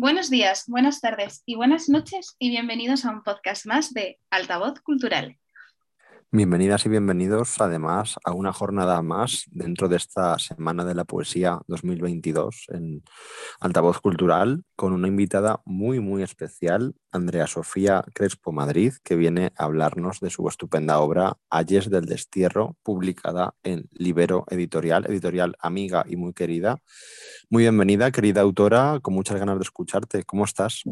Buenos días, buenas tardes y buenas noches y bienvenidos a un podcast más de Altavoz Cultural. Bienvenidas y bienvenidos además a una jornada más dentro de esta Semana de la Poesía 2022 en Altavoz Cultural con una invitada muy muy especial, Andrea Sofía Crespo Madrid, que viene a hablarnos de su estupenda obra Ayes del Destierro, publicada en Libero Editorial, editorial amiga y muy querida. Muy bienvenida, querida autora, con muchas ganas de escucharte. ¿Cómo estás?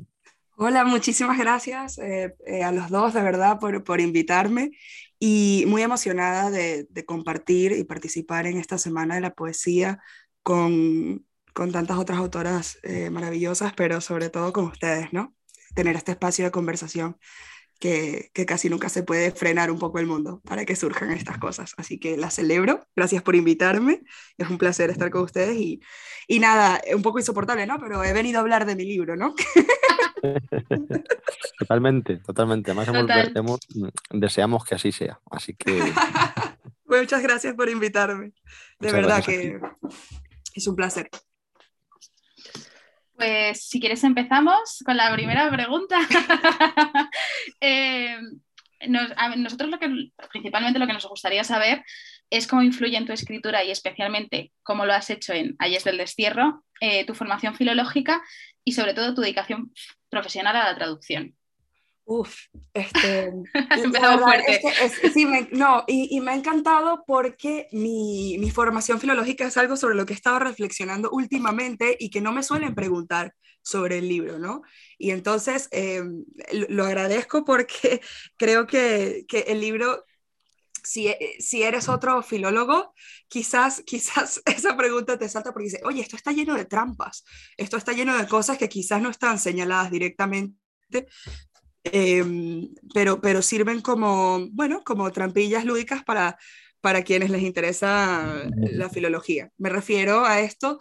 Hola, muchísimas gracias eh, eh, a los dos, de verdad, por, por invitarme y muy emocionada de, compartir y participar en esta Semana de la Poesía con, tantas otras autoras eh, maravillosas, pero sobre todo con ustedes, ¿no? Tener este espacio de conversación que, que, casi nunca se puede frenar un poco el mundo para que surjan estas cosas. Así que la celebro, gracias por invitarme, es un placer estar con ustedes y, y nada, un poco insoportable, ¿no? Pero he venido a hablar de mi libro, ¿no? totalmente, totalmente. Además, mm, deseamos que así sea. Así que. Muchas gracias por invitarme. De verdad que es un placer. Pues si quieres empezamos con la primera pregunta. Eh, nosotros lo que principalmente lo que nos gustaría saber es cómo influye en tu escritura y especialmente cómo lo has hecho en Ayes del Destierro, eh, tu formación filológica y sobre todo tu dedicación profesional a la traducción. Uf, este, fuerte. sí, no, y, me ha encantado porque mi, mi, formación filológica es algo sobre lo que he estado reflexionando últimamente y que no me suelen preguntar sobre el libro, ¿no? Y entonces eh, lo agradezco porque creo que, que el libro si, si, eres otro filólogo, quizás, quizás esa pregunta te salta porque dice, oye, esto está lleno de trampas, esto está lleno de cosas que quizás no están señaladas directamente, Em, pero, pero sirven como, bueno, como trampillas lúdicas para, para quienes les interesa la filología. Me refiero a esto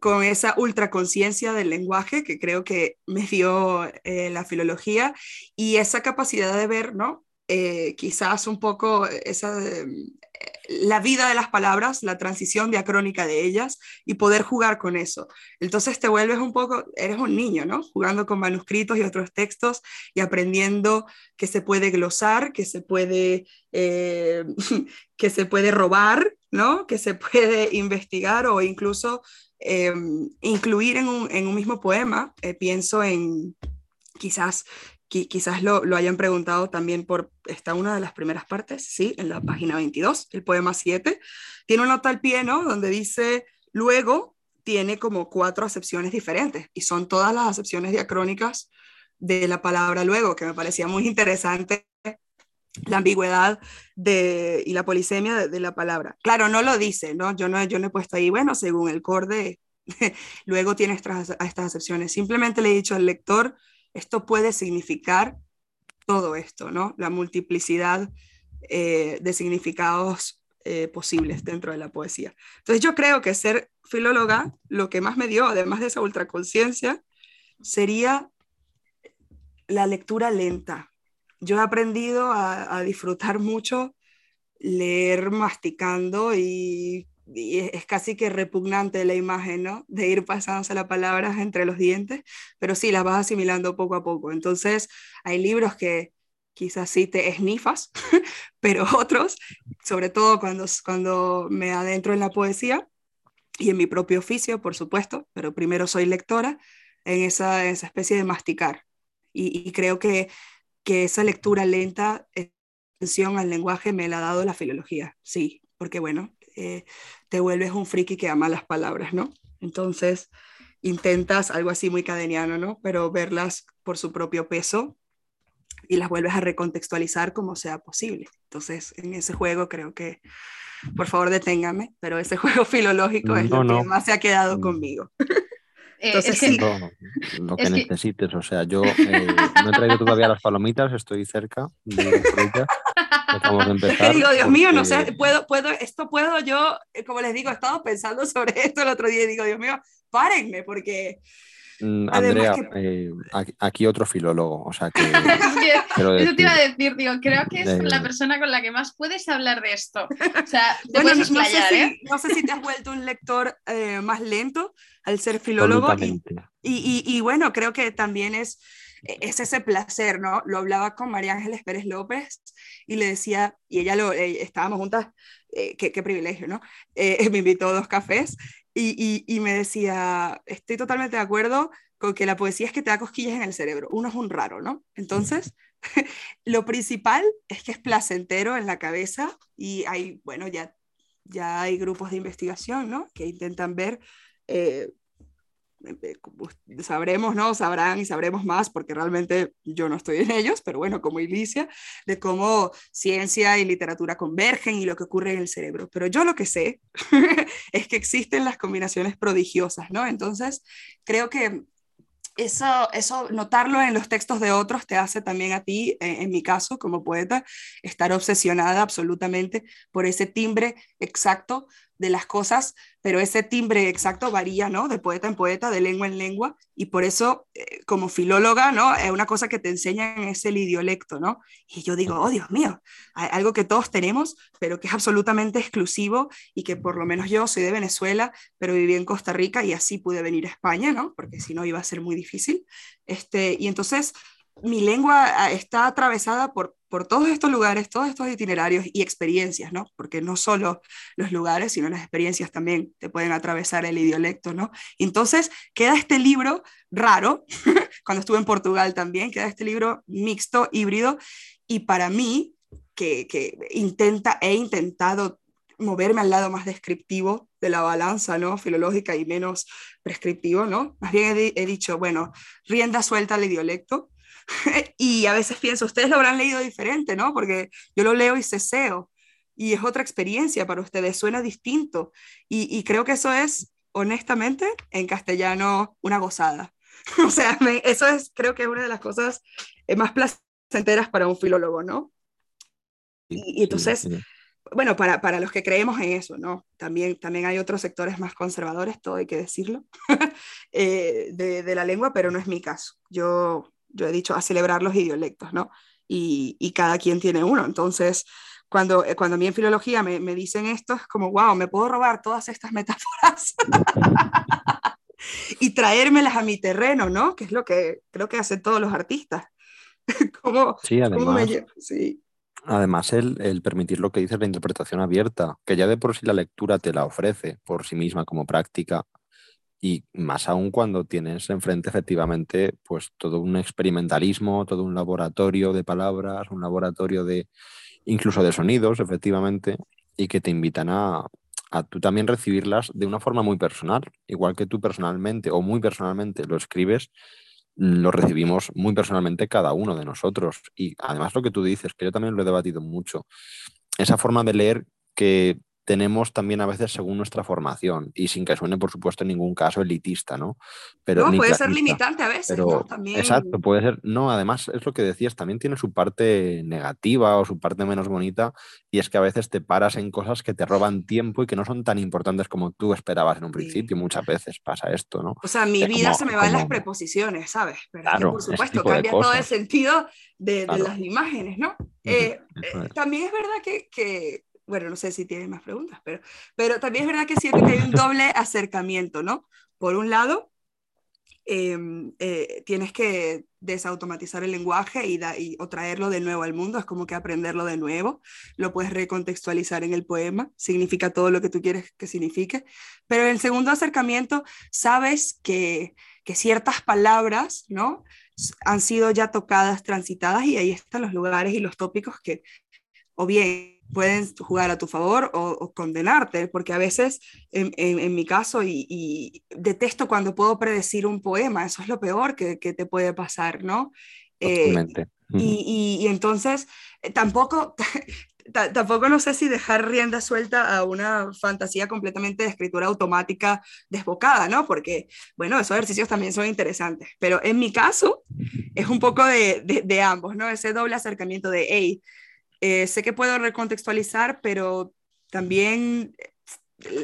con esa ultraconciencia del lenguaje que creo que me dio eh, la filología y esa capacidad de ver, ¿no? Eh, quizás un poco esa, la vida de las palabras, la transición diacrónica de ellas y poder jugar con eso. Entonces te vuelves un poco, eres un niño, ¿no? Jugando con manuscritos y otros textos y aprendiendo que se puede glosar, que se puede, eh, que se puede robar, ¿no? Que se puede investigar o incluso eh, incluir en un, mismo poema. Eh, pienso en quizás quizás lo, hayan preguntado también por, esta una de las primeras partes, sí, en la página 22, el poema 7, tiene una nota al pie, ¿no? Donde dice, luego tiene como cuatro acepciones diferentes y son todas las acepciones diacrónicas de la palabra luego, que me parecía muy interesante la ambigüedad de, y la polisemia de, la palabra. Claro, no lo dice, ¿no? Yo no, yo no he puesto ahí, bueno, según el corde, luego tiene estas, estas acepciones. Simplemente le he dicho al lector esto puede significar todo esto, ¿no? La multiplicidad eh, de significados eh, posibles dentro de la poesía. Entonces yo creo que ser filóloga, lo que más me dio, además de esa ultraconciencia, sería la lectura lenta. Yo he aprendido a disfrutar mucho leer masticando y es casi que repugnante la imagen, ¿no? De ir pasándose las palabras entre los dientes, pero sí, las vas asimilando poco a poco. Entonces, hay libros que quizás sí te esnifas, pero otros, sobre todo cuando, cuando me adentro en la poesía y en mi propio oficio, por supuesto, pero primero soy lectora, en esa, esa especie de masticar. Y, creo que, que esa lectura lenta, atención al lenguaje, me la ha dado la filología, sí, porque bueno, eh, te vuelves un friki que ama las palabras, ¿no? Entonces intentas algo así muy cadeniano, ¿no? Pero verlas por su propio peso y las vuelves a recontextualizar como sea posible. Entonces, en ese juego creo que, por favor, deténgame, pero ese juego filológico es lo que más se ha quedado mm. conmigo. Eh, Entonces, sí. lo que necesites, o sea, yo eh, no he traído todavía las palomitas, estoy cerca de Acabamos de empezar. digo, Dios mío, no sé, puedo, puedo, esto puedo yo, eh, como les digo, he estado pensando sobre esto el otro día y digo, Dios mío, párenme, porque mm, Andrea, eh, aquí otro filólogo, o sea que... eso te iba a decir, digo, creo que es la persona con la que más puedes hablar de esto. O sea, te no, sé si, ¿eh? no, sé si, te has vuelto un lector eh, más lento al ser filólogo. Y, y, y, bueno, creo que también es, es ese placer, ¿no? Lo hablaba con María Ángeles Pérez López y le decía, y ella lo, estábamos juntas, qué, qué, privilegio, ¿no? me invitó a dos cafés y, me decía, estoy totalmente de acuerdo con que la poesía es que te da cosquillas en el cerebro. Uno es un raro, ¿no? Entonces, lo principal es que es placentero en la cabeza y hay, bueno, ya, ya hay grupos de investigación, ¿no? Que intentan ver eh, eh, sabremos, ¿no? Sabrán y sabremos más, porque realmente yo no estoy en ellos, pero bueno, como Ilicia, de cómo ciencia y literatura convergen y lo que ocurre en el cerebro. Pero yo lo que sé es que existen las combinaciones prodigiosas, ¿no? Entonces, creo que eso, eso, notarlo en los textos de otros te hace también a ti, en, en mi caso, como poeta, estar obsesionada absolutamente por ese timbre exacto de las cosas, pero ese timbre exacto varía, ¿no? De poeta en poeta, de lengua en lengua, y por eso, eh, como filóloga, ¿no? Es una cosa que te enseñan es el idiolecto, ¿no? Y yo digo, oh Dios mío, algo que todos tenemos, pero que es absolutamente exclusivo y que por lo menos yo soy de Venezuela, pero viví en Costa Rica y así pude venir a España, ¿no? Porque si no iba a ser muy difícil. Este, y entonces mi lengua ah, está atravesada por, por todos estos lugares, todos estos itinerarios y experiencias, ¿no? Porque no solo los lugares, sino las experiencias también te pueden atravesar el idiolecto, ¿no? Entonces, queda este libro raro, cuando estuve en Portugal también, queda este libro mixto, híbrido, y para mí, que, que intenta, he intentado moverme al lado más descriptivo de la balanza, ¿no? Filológica y menos prescriptivo, ¿no? Más bien he, he dicho, bueno, rienda suelta al idiolecto, y a veces pienso, ustedes lo habrán leído diferente, ¿no? Porque yo lo leo y ceseo, y es otra experiencia para ustedes, suena distinto. Y, creo que eso es, honestamente, en castellano, una gozada. o sea, eso es, creo que es una de las cosas eh, más placenteras para un filólogo, ¿no? Y, entonces, bueno, para, para, los que creemos en eso, ¿no? También, también hay otros sectores más conservadores, todo hay que decirlo, eh, de, de, la lengua, pero no es mi caso. Yo yo he dicho, a celebrar los idiolectos, ¿no? Y, y cada quien tiene uno. Entonces, cuando, eh, cuando a mí en filología me, me dicen esto, es como, wow, me puedo robar todas estas metáforas y traérmelas a mi terreno, ¿no? Que es lo que creo que hacen todos los artistas. ¿Cómo, sí, además, sí. además el, el, permitir lo que dices, la interpretación abierta, que ya de por sí la lectura te la ofrece por sí misma como práctica, y más aún cuando tienes enfrente efectivamente pues todo un experimentalismo, todo un laboratorio de palabras, un laboratorio de incluso de sonidos, efectivamente, y que te invitan a, a tú también recibirlas de una forma muy personal, igual que tú personalmente o muy personalmente lo escribes, lo recibimos muy personalmente cada uno de nosotros. Y además lo que tú dices, que yo también lo he debatido mucho, esa forma de leer que tenemos también a veces según nuestra formación y sin que suene, por supuesto, en ningún caso elitista, ¿no? Pero no, puede ser limitante a veces, ¿no? También... Exacto, puede ser. No, además es lo que decías, también tiene su parte negativa o su parte menos bonita y es que a veces te paras en cosas que te roban tiempo y que no son tan importantes como tú esperabas en un principio. Muchas veces pasa esto, ¿no? O sea, mi vida se me va en las preposiciones, ¿sabes? Pero claro, por supuesto, cambia todo el sentido de, de las imágenes, ¿no? Eh, eh, también es verdad que, que bueno, no sé si tienes más preguntas, pero, pero también es verdad que siento que hay un doble acercamiento, ¿no? Por un lado, em, eh, tienes que desautomatizar el lenguaje y, y, o traerlo de nuevo al mundo, es como que aprenderlo de nuevo, lo puedes recontextualizar en el poema, significa todo lo que tú quieres que signifique, pero en el segundo acercamiento sabes que, que ciertas palabras, ¿no? Han sido ya tocadas, transitadas y ahí están los lugares y los tópicos que o bien pueden jugar a tu favor o, condenarte, porque a veces, en, en, mi caso, y, detesto cuando puedo predecir un poema, eso es lo peor que, que te puede pasar, ¿no? Eh, y, y, entonces, eh, tampoco, tampoco no sé si dejar rienda suelta a una fantasía completamente de escritura automática desbocada, ¿no? Porque, bueno, esos ejercicios también son interesantes, pero en mi caso es un poco de, de, de ambos, ¿no? Ese doble acercamiento de, hey, eh, sé que puedo recontextualizar, pero también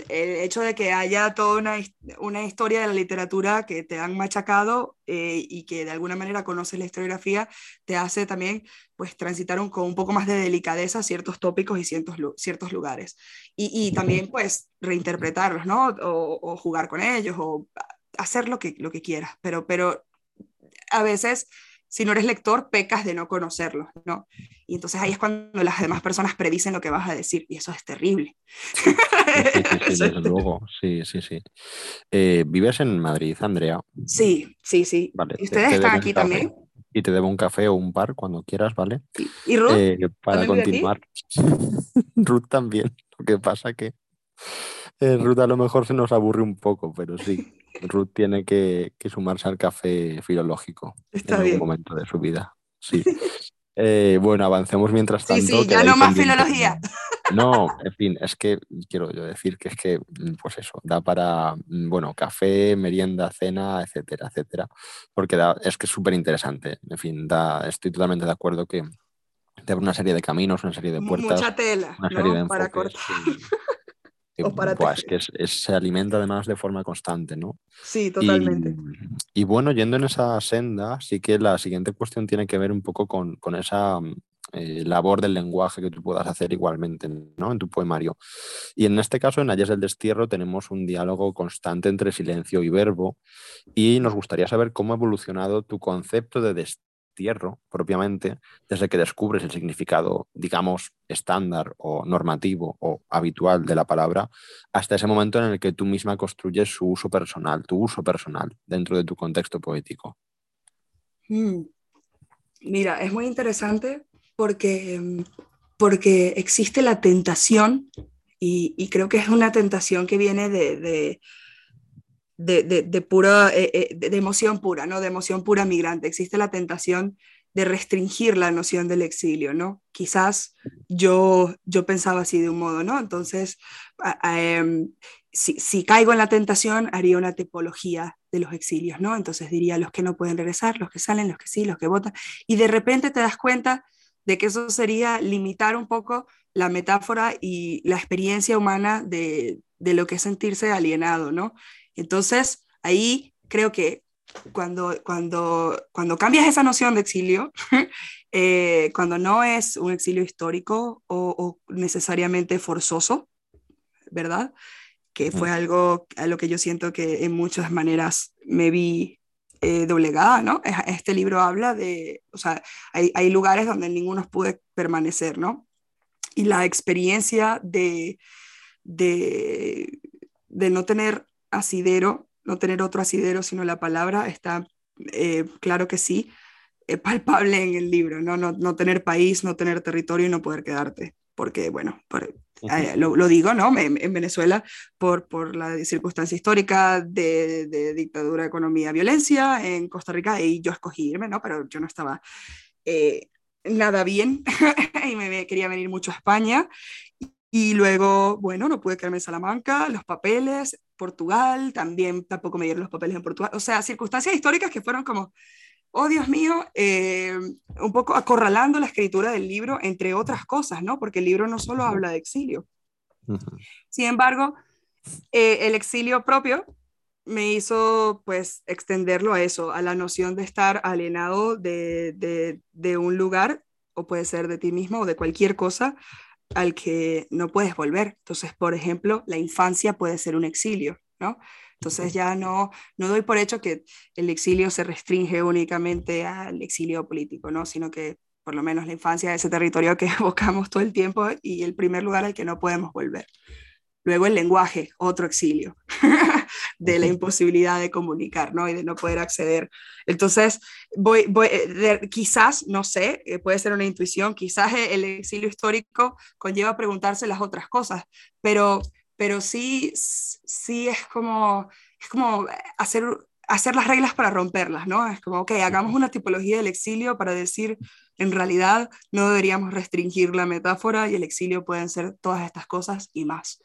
el hecho de que haya toda una, una, historia de la literatura que te han machacado eh, y que de alguna manera conoces la historiografía, te hace también pues transitar un, con un poco más de delicadeza ciertos tópicos y ciertos, ciertos lugares. Y, y también pues reinterpretarlos, ¿no? O, o, jugar con ellos o hacer lo que, lo que quieras, pero, pero a veces si no eres lector, pecas de no conocerlos, ¿no? Y entonces ahí es cuando las demás personas predicen lo que vas a decir, y eso es terrible. Sí, desde luego, sí, sí, sí. Eh, ¿Vives en Madrid, Andrea? Sí, sí, sí. Vale, ¿Ustedes están aquí también? Y te debo un café o un par cuando quieras, ¿vale? ¿Y Ruth? Eh, para continuar. Ruth también. Lo que pasa que eh, Ruth a lo mejor se nos aburre un poco, pero sí. Ruth tiene que, sumarse al café filológico en algún momento de su vida. Sí. Eh, bueno, avancemos mientras tanto. Sí, sí, ya no más filología. No, en fin, es que quiero yo decir que es que, pues eso, da para, bueno, café, merienda, cena, etcétera, etcétera, porque es que es súper interesante. En fin, da, estoy totalmente de acuerdo que te abre una serie de caminos, una serie de puertas. Mucha tela, una serie de para cortar. Es que se alimenta además de forma constante, ¿no? Sí, totalmente. Y, bueno, yendo en esa senda, sí que la siguiente cuestión tiene que ver un poco con, esa eh, labor del lenguaje que tú puedas hacer igualmente, ¿no? En tu poemario. Y en este caso, en Ayes del Destierro, tenemos un diálogo constante entre silencio y verbo y nos gustaría saber cómo ha evolucionado tu concepto de destierro destierro propiamente, desde que descubres el significado, digamos, estándar o normativo o habitual de la palabra, hasta ese momento en el que tú misma construyes su uso personal, tu uso personal dentro de tu contexto poético. Mm. Mira, es muy interesante porque, porque existe la tentación y, creo que es una tentación que viene de, pura, eh, eh, de, emoción pura, ¿no? De emoción pura migrante. Existe la tentación de restringir la noción del exilio, ¿no? Quizás yo, yo pensaba así de un modo, ¿no? Entonces, em, si, caigo en la tentación, haría una tipología de los exilios, ¿no? Entonces diría los que no pueden regresar, los que salen, los que sí, los que votan, y de repente te das cuenta de que eso sería limitar un poco la metáfora y la experiencia humana de, de lo que es sentirse alienado, ¿no? Entonces, ahí creo que cuando, cuando, cuando cambias esa noción de exilio, eh, cuando no es un exilio histórico o, necesariamente forzoso, ¿verdad? Que fue algo a lo que yo siento que en muchas maneras me vi eh, doblegada, ¿no? Este libro habla de, o sea, hay, hay lugares donde ninguno pude permanecer, ¿no? Y la experiencia de, de, de no tener asidero, no tener otro asidero, sino la palabra, está eh, claro que sí, eh, palpable en el libro, ¿no? ¿no? No, tener país, no tener territorio y no poder quedarte, porque, bueno, eh, lo, digo, ¿no? En, Venezuela, por, por la circunstancia histórica de, de, dictadura, economía, violencia, en Costa Rica, y yo escogí irme, ¿no? Pero yo no estaba nada bien y me, me, quería venir mucho a España y luego, bueno, no pude quedarme en Salamanca, los papeles, Portugal, también tampoco me dieron los papeles en Portugal. O sea, circunstancias históricas que fueron como, oh Dios mío, eh, un poco acorralando la escritura del libro, entre otras cosas, ¿no? Porque el libro no solo habla de exilio. Sin embargo, eh, el exilio propio me hizo pues extenderlo a eso, a la noción de estar alienado de, de, de un lugar, o puede ser de ti mismo o de cualquier cosa, al que no puedes volver. Entonces, por ejemplo, la infancia puede ser un exilio, ¿no? Entonces ya no, no doy por hecho que el exilio se restringe únicamente al exilio político, ¿no? Sino que por lo menos la infancia es ese territorio que evocamos todo el tiempo y el primer lugar al que no podemos volver. Luego el lenguaje, otro exilio de la imposibilidad de comunicar, ¿no? Y de no poder acceder. Entonces, voy, voy eh, quizás, no sé, eh, puede ser una intuición, quizás el exilio histórico conlleva preguntarse las otras cosas, pero, pero sí, sí es como, es como hacer hacer las reglas para romperlas, ¿no? Es como, ok, hagamos una tipología del exilio para decir, en realidad no deberíamos restringir la metáfora y el exilio pueden ser todas estas cosas y más.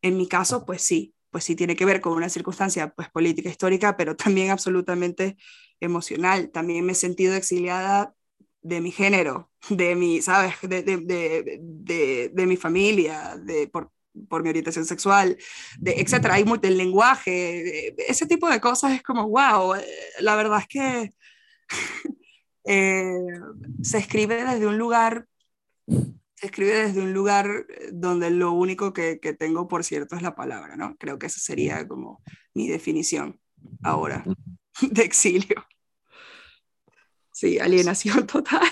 En mi caso, pues sí, pues sí tiene que ver con una circunstancia pues política histórica, pero también absolutamente emocional. También me he sentido exiliada de mi género, de mi, ¿sabes? De, de, de, de mi familia, de, por, por mi orientación sexual, de, etcétera. Hay mucho el lenguaje, ese tipo de cosas es como, wow, la verdad es que eh, se escribe desde un lugar, se escribe desde un lugar donde lo único que, que tengo, por cierto, es la palabra, ¿no? Creo que esa sería como mi definición ahora de exilio. Sí, alienación total.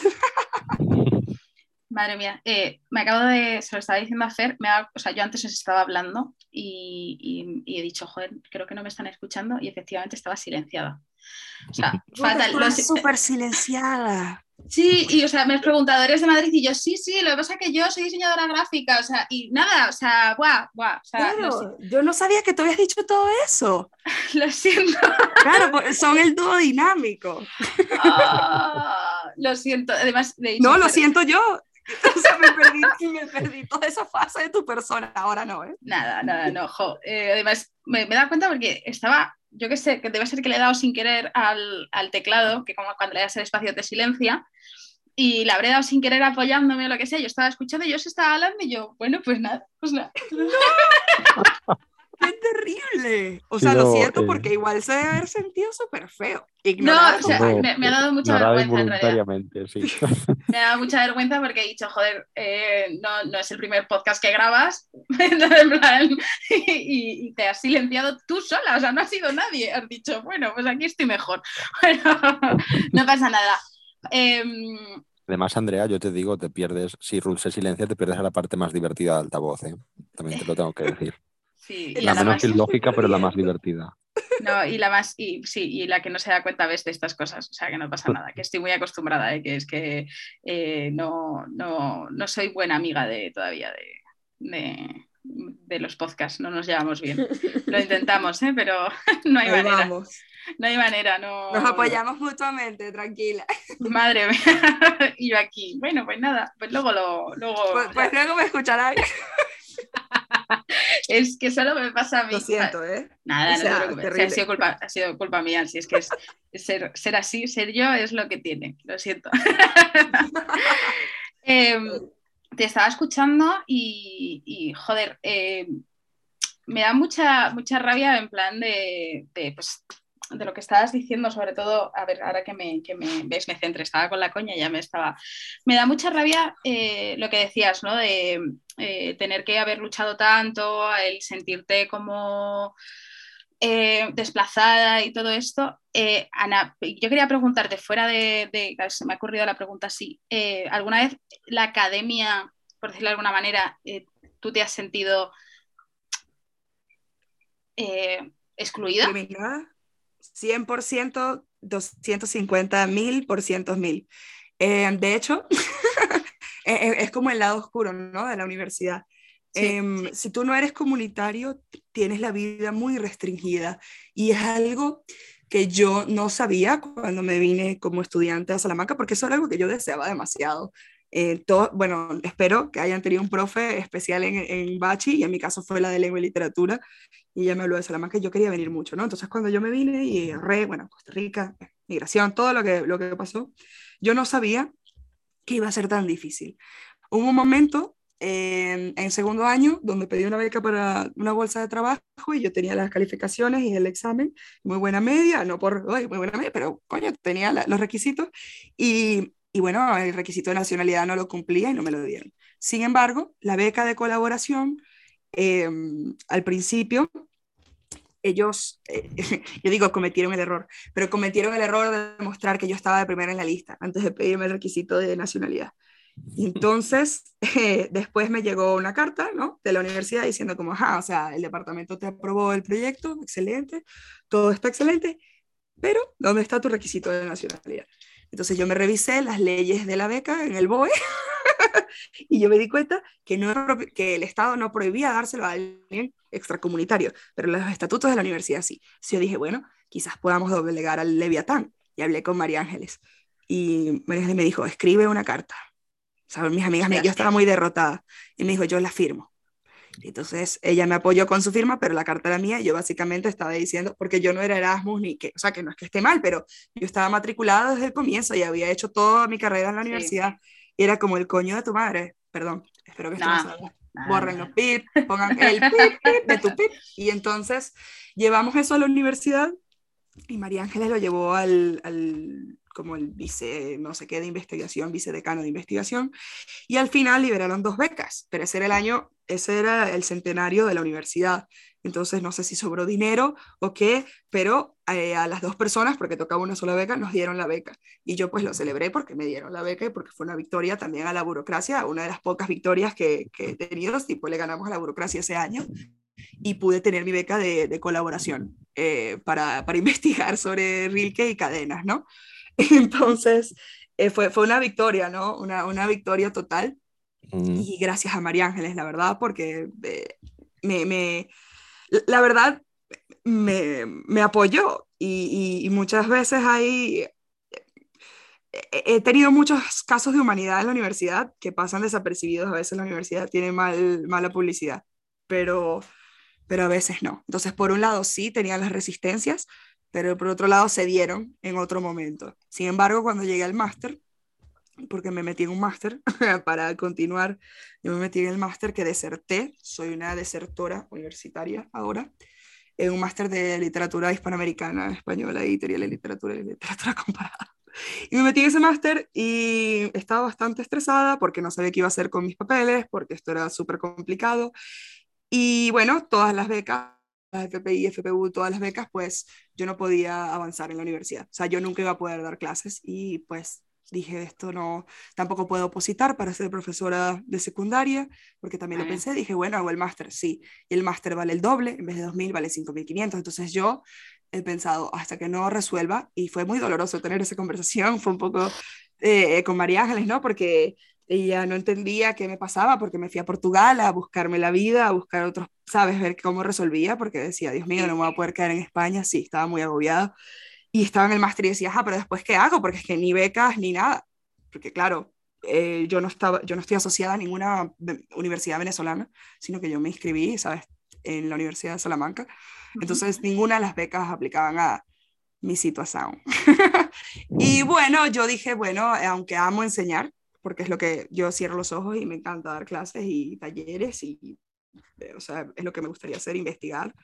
Madre mía, eh, me acabo de, se lo estaba diciendo a Fer, me o sea, yo antes os estaba hablando y, he dicho, joder, creo que no me están escuchando y efectivamente estaba silenciada. O sea, fatal. Súper silenciada. Sí, y o sea, me has preguntado, ¿eres de Madrid? Y yo, sí, sí, lo que pasa es que yo soy diseñadora gráfica, o sea, y nada, o sea, guau, guau. O sea, claro, yo no sabía que tú habías dicho todo eso. lo siento. Claro, son el dúo dinámico. Ah, lo siento, además de No, lo siento yo. O sea, me perdí, me perdí toda esa fase de tu persona, ahora no, ¿eh? Nada, nada, no, jo. Eh, además, me, me da cuenta porque estaba yo qué sé, que debe ser que le he dado sin querer al, al teclado, que como cuando le das el espacio te silencia, y le habré dado sin querer apoyándome o lo que sea. Yo estaba escuchando y yo se estaba hablando y yo, bueno, pues nada, pues nada. ¡No! ¡Qué terrible! O sea, lo siento porque igual se debe haber sentido súper feo. no, o sea, me, ha dado mucha vergüenza. En sí. me ha dado mucha vergüenza porque he dicho, joder, eh, no, no, es el primer podcast que grabas, y, te has silenciado tú sola, o sea, no ha sido nadie. Has dicho, bueno, pues aquí estoy mejor. Bueno, no pasa nada. Em, Además, Andrea, yo te digo, te pierdes, si Ruth se silencia, te pierdes a la parte más divertida de altavoz, ¿eh? También te lo tengo que decir la, menos ilógica, pero la más divertida. No, y la más, y sí, y la que no se da cuenta ves de estas cosas, o sea que no pasa nada, que estoy muy acostumbrada, ¿eh? que es que eh, no, no, no, soy buena amiga de todavía de, de, los podcasts, no nos llevamos bien. Lo intentamos, ¿eh? pero no hay manera. No hay manera, no. Nos apoyamos mutuamente, tranquila. Madre mía. y yo aquí, bueno, pues nada, pues luego lo. Luego, pues, pues luego me escucharán. es que solo me pasa a mí. Lo siento, ¿eh? Nada, no ha, sido culpa, ha sido culpa mía. Si es que ser, ser, así, ser yo es lo que tiene. Lo siento. Em, te estaba escuchando y, joder, em, me da mucha, mucha rabia en plan de, de pues, de lo que estabas diciendo, sobre todo, a ver, ahora que me, que me ves, me centré, estaba con la coña, ya me estaba. Me da mucha rabia eh, lo que decías, ¿no? De eh, tener que haber luchado tanto, el sentirte como eh, desplazada y todo esto. Ana, yo quería preguntarte, fuera de, se me ha ocurrido la pregunta así, ¿alguna vez la academia, por decirlo de alguna manera, tú te has sentido excluida? 100%, 250 mil por cientos mil. Eh, de hecho, e, e, es como el lado oscuro ¿no? de la universidad. Em, si tú no eres comunitario, tienes la vida muy restringida y es algo que yo no sabía cuando me vine como estudiante a Salamanca, porque eso era algo que yo deseaba demasiado. Eh, todo, bueno, espero que hayan tenido un profe especial en, en Bachi, y en mi caso fue la de lengua y literatura, y ella me habló de Salamanca y yo quería venir mucho, ¿no? Entonces cuando yo me vine y re, bueno, Costa Rica, migración, todo lo que, lo que pasó, yo no sabía que iba a ser tan difícil. Hubo un momento en, en, segundo año donde pedí una beca para una bolsa de trabajo y yo tenía las calificaciones y el examen, muy buena media, no por, muy buena media, pero coño, tenía los requisitos y, y bueno, el requisito de nacionalidad no lo cumplía y no me lo dieron. Sin embargo, la beca de colaboración Em, al principio ellos, eh, yo digo, cometieron el error, pero cometieron el error de demostrar que yo estaba de primera en la lista antes de pedirme el requisito de nacionalidad. Entonces, después me llegó una carta ¿no? de la universidad diciendo como, ajá, o sea, el departamento te aprobó el proyecto, excelente, todo está excelente, pero ¿dónde está tu requisito de nacionalidad? Entonces yo me revisé las leyes de la beca en el BOE y yo me di cuenta que, no, que el Estado no prohibía dárselo a alguien extracomunitario, pero los estatutos de la universidad sí. Entonces yo dije, bueno, quizás podamos delegar al Leviatán. Y hablé con María Ángeles. Y María Ángeles me dijo, escribe una carta. ¿Saben? Mis amigas, me, yo estaba muy derrotada. Y me dijo, yo la firmo. Entonces ella me apoyó con su firma, pero la carta era mía. Y yo básicamente estaba diciendo, porque yo no era Erasmus ni que, o sea, que no es que esté mal, pero yo estaba matriculada desde el comienzo y había hecho toda mi carrera en la universidad. Y era como el coño de tu madre. Perdón, espero que esto no, borren los pip, pongan el pip, de tu pip. Y entonces llevamos eso a la universidad y María Ángeles lo llevó al, al como el vice, no sé qué, de investigación, vicedecano de investigación, y al final liberaron dos becas, pero ese era el año, ese era el centenario de la universidad, entonces no sé si sobró dinero o qué, pero eh, a las dos personas, porque tocaba una sola beca, nos dieron la beca, y yo pues lo celebré porque me dieron la beca y porque fue una victoria también a la burocracia, una de las pocas victorias que, que he tenido, tipo le ganamos a la burocracia ese año, y pude tener mi beca de, de colaboración eh, para, para investigar sobre Rilke y cadenas, ¿no? Entonces, eh, fue, fue una victoria, ¿no? Una, una victoria total. Y gracias a María Ángeles, la verdad, porque eh, me, me, la verdad, me, me apoyó y, y, muchas veces hay... He tenido muchos casos de humanidad en la universidad que pasan desapercibidos. A veces la universidad tiene mal, mala publicidad, pero, pero a veces no. Entonces, por un lado, sí tenían las resistencias, pero por otro lado se dieron en otro momento. Sin embargo, cuando llegué al máster, porque me metí en un máster para continuar, yo me metí en el máster que deserté, soy una desertora universitaria ahora, en un máster de literatura hispanoamericana, española, editorial y literatura y literatura comparada. Y me metí en ese máster y estaba bastante estresada porque no sabía qué iba a hacer con mis papeles, porque esto era súper complicado. Y bueno, todas las becas FPI, FPU, todas las becas, pues yo no podía avanzar en la universidad. O sea, yo nunca iba a poder dar clases y pues dije, esto no, tampoco puedo opositar para ser profesora de secundaria, porque también lo pensé, dije, bueno, hago el máster, sí, y el máster vale el doble, en vez de 2.000 vale 5.500, entonces yo he pensado, hasta que no resuelva, y fue muy doloroso tener esa conversación, fue un poco eh, con María Ángeles, ¿no? Porque ella no entendía qué me pasaba porque me fui a Portugal a buscarme la vida, a buscar otros, sabes, ver cómo resolvía, porque decía, Dios mío, no me voy a poder quedar en España, sí, estaba muy agobiada. Y estaba en el máster y decía, ah, pero después, ¿qué hago? Porque es que ni becas ni nada. Porque claro, eh, yo, no estaba, yo no estoy asociada a ninguna universidad venezolana, sino que yo me inscribí, ¿sabes?, en la Universidad de Salamanca. Entonces, ninguna de las becas aplicaban a mi situación. y bueno, yo dije, bueno, aunque amo enseñar, porque es lo que yo cierro los ojos y me encanta dar clases y talleres y, eh, o sea, es lo que me gustaría hacer, investigar.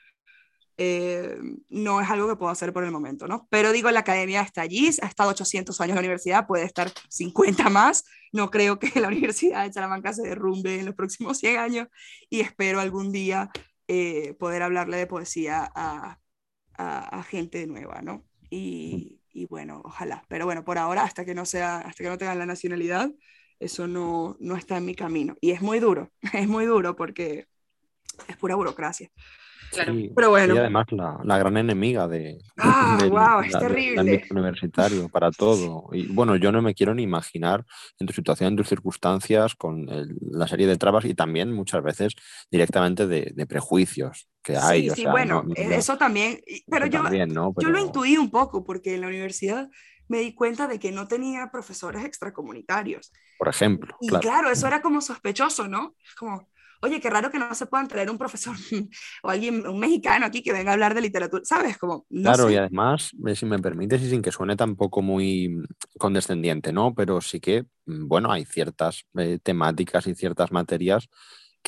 Eh, no es algo que puedo hacer por el momento, ¿no? Pero digo, la academia está allí, ha estado 800 años en la universidad, puede estar 50 más, no creo que la Universidad de Salamanca se derrumbe en los próximos 100 años y espero algún día eh, poder hablarle de poesía a, a, a gente nueva, ¿no? Y, y bueno, ojalá. Pero bueno, por ahora, hasta que no sea, hasta que no tengan la nacionalidad, eso no, no está en mi camino. Y es muy duro, es muy duro porque es pura burocracia. Claro. pero bueno. Y además la, la gran enemiga de, ah, wow, es terrible. universitario para todo. Y bueno, yo no me quiero ni imaginar en tu situación, en tus circunstancias, con la serie de trabas y también muchas veces directamente de, de prejuicios que hay. Sí, bueno, eso también. Pero, yo, yo lo intuí un poco porque en la universidad me di cuenta de que no tenía profesores extracomunitarios. Por ejemplo. Y claro eso era como sospechoso, ¿no? Como, oye, qué raro que no se puedan traer un profesor o alguien, un mexicano aquí que venga a hablar de literatura, ¿sabes? Como, claro, y además, eh, si me permites y sin que suene tampoco muy mm, condescendiente, ¿no? Pero sí que, mm, bueno, hay ciertas eh, temáticas y ciertas materias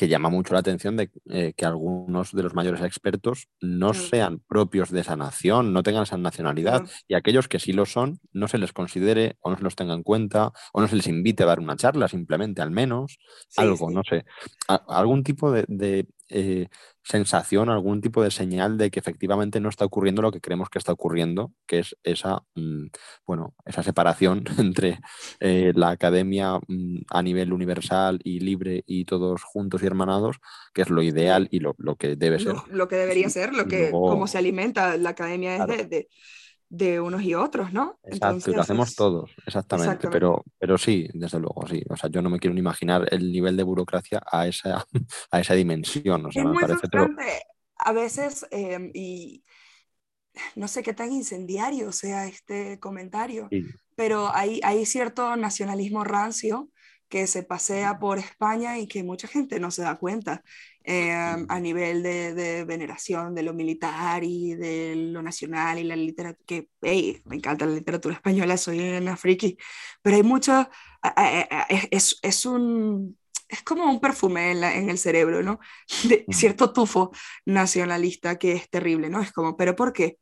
que llama mucho la atención de eh, que algunos de los mayores expertos no sean propios de esa nación, no tengan esa nacionalidad, y aquellos que sí lo son, no se les considere o no se los tenga en cuenta, o no se les invite a dar una charla, simplemente al menos, algo, no sé, algún tipo de, eh, sensación, algún tipo de señal de que efectivamente no está ocurriendo lo que creemos que está ocurriendo, que es esa, mm, bueno, esa separación entre eh, la academia mm, a nivel universal y libre y todos juntos y hermanados, que es lo ideal y lo, que debe ser. Lo, que debería ser, lo que, cómo se alimenta la academia es de de unos y otros, ¿no? Exacto, lo hacemos todos, exactamente, Pero, pero sí, desde luego, sí. O sea, yo no me quiero ni imaginar el nivel de burocracia a esa, a esa dimensión. O sea, me parece A veces, em, y no sé qué tan incendiario sea este comentario, pero hay, hay cierto nacionalismo rancio que se pasea por España y que mucha gente no se da cuenta. Em, a nivel de, veneración de lo militar y de lo nacional y la literatura, que me encanta la literatura española, soy una friki, pero hay mucho, es, es, un, es como un perfume en, en el cerebro, ¿no? De Mm. cierto tufo nacionalista que es terrible, ¿no? Es como, ¿pero por qué?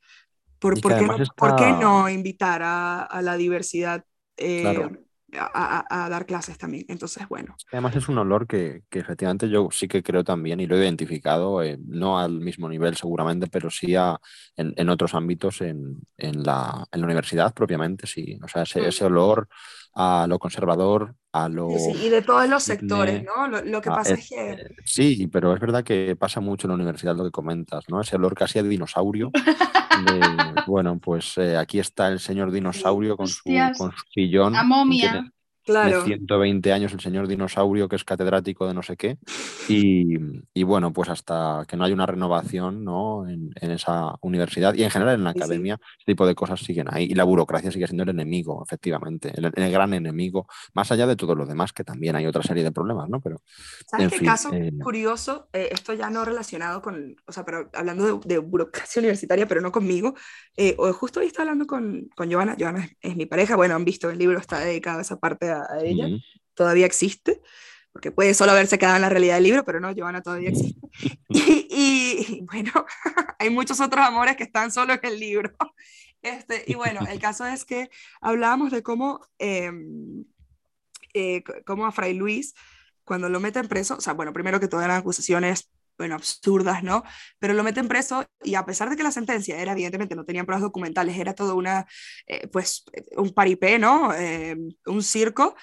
¿Por, por qué, no, además por qué está- no invitar a, a la diversidad eh, Claro. A, a- a dar clases también? Entonces, bueno, Además es un olor que, que efectivamente yo sí que creo también y lo he identificado, eh, no al mismo nivel seguramente, pero sí a- en, en otros ámbitos en, en la, en la universidad propiamente, sí. O sea, ese, Mm. ese olor a lo conservador, a lo... sí, sí, y de todos los sectores, ¿no? Lo, lo que pasa es- es que... eh, Sí, pero es verdad que pasa mucho en la universidad lo que comentas, ¿no? Ese olor casi a dinosaurio. de, bueno, pues eh, aquí está el señor dinosaurio con su, con su sillón. Momia. Claro, de 120 años el señor dinosaurio que es catedrático de no sé qué y, y bueno pues hasta que no haya una renovación ¿no? en, en esa universidad y en general en la Sí, sí. academia este tipo de cosas siguen ahí y la burocracia sigue siendo el enemigo efectivamente el, el gran enemigo más allá de todo lo demás que también hay otra serie de problemas ¿no? pero ¿Sabes en qué fin, caso eh, curioso? Eh, esto ya no relacionado con, o sea, pero hablando de, de burocracia universitaria, pero no conmigo. Eh, justo hoy estaba hablando con, con Joana. Joana es, es mi pareja. Bueno, han visto el libro, está dedicado a esa parte a, a ella. Todavía existe, porque puede solo haberse quedado en la realidad del libro, pero no, Joana todavía existe. Y, y, bueno, hay muchos otros amores que están solo en el libro. Este, y bueno, el caso es que hablábamos de cómo, eh, eh, cómo a Fray Luis, cuando lo meten preso, o sea, bueno, primero que todo eran acusaciones, bueno, absurdas, ¿no? Pero lo meten preso y a pesar de que la sentencia era, evidentemente, no tenían pruebas documentales, era todo una, eh, pues, un paripé, ¿no? Eh, un circo.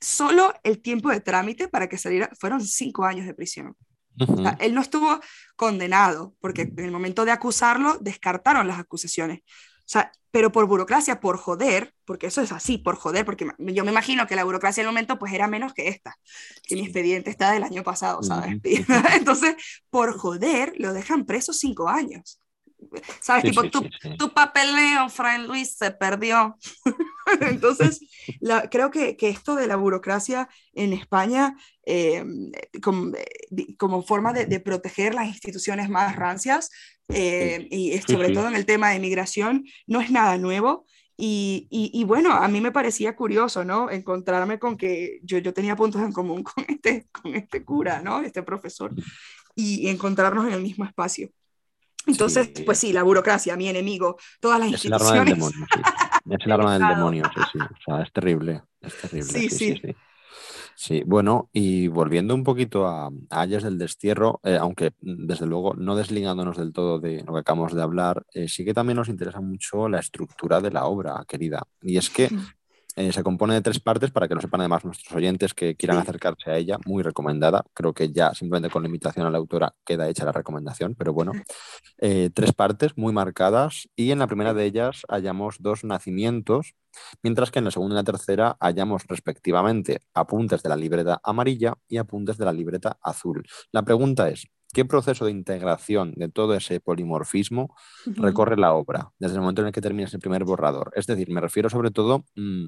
Solo el tiempo de trámite para que saliera fueron cinco años de prisión. O ujú, sea, él no estuvo condenado, porque en el momento de acusarlo descartaron las acusaciones. O sea, pero por burocracia, por joder, porque eso es así, por joder, porque yo me imagino que la burocracia del momento pues era menos que esta, que mi expediente está del año pasado, ¿sabes? Entonces, por joder, lo dejan preso cinco años. ¿Sabes? sí, tipo, sí, tu, sí, tu papeleo, Fray Luis, se perdió. Entonces, la- creo que, que esto de la burocracia en España, eh, como, como forma de, de proteger las instituciones más rancias, eh, y sobre todo en el tema de migración, no es nada nuevo. Y, y, y bueno, a mí me parecía curioso, ¿no? Encontrarme con que yo, yo tenía puntos en común con este, con este cura, ¿no? Este profesor, y encontrarnos en el mismo espacio. Entonces, Sí. pues sí, la burocracia, mi enemigo, todas las Es el arma del demonio, sí. Es el arma del demonio, sí, sí. O sea, es terrible, es terrible. Sí, Sí, sí, bueno, y volviendo un poquito a, a del Destierro, eh, aunque mm, desde luego no desligándonos del todo de lo que acabamos de hablar, eh, sí que también nos interesa mucho la estructura de la obra, querida. Y es que eh, se compone de tres partes para que lo sepan además nuestros oyentes que quieran acercarse a ella, muy recomendada. Creo que ya simplemente con la invitación a la autora queda hecha la recomendación, pero bueno, eh, tres partes muy marcadas y en la primera de ellas hallamos dos nacimientos, mientras que en la segunda y la tercera hallamos respectivamente apuntes de la libreta amarilla y apuntes de la libreta azul. La pregunta es, ¿qué proceso de integración de todo ese polimorfismo recorre la obra desde el momento en el que terminas el primer borrador? Es decir, me refiero sobre todo... mm,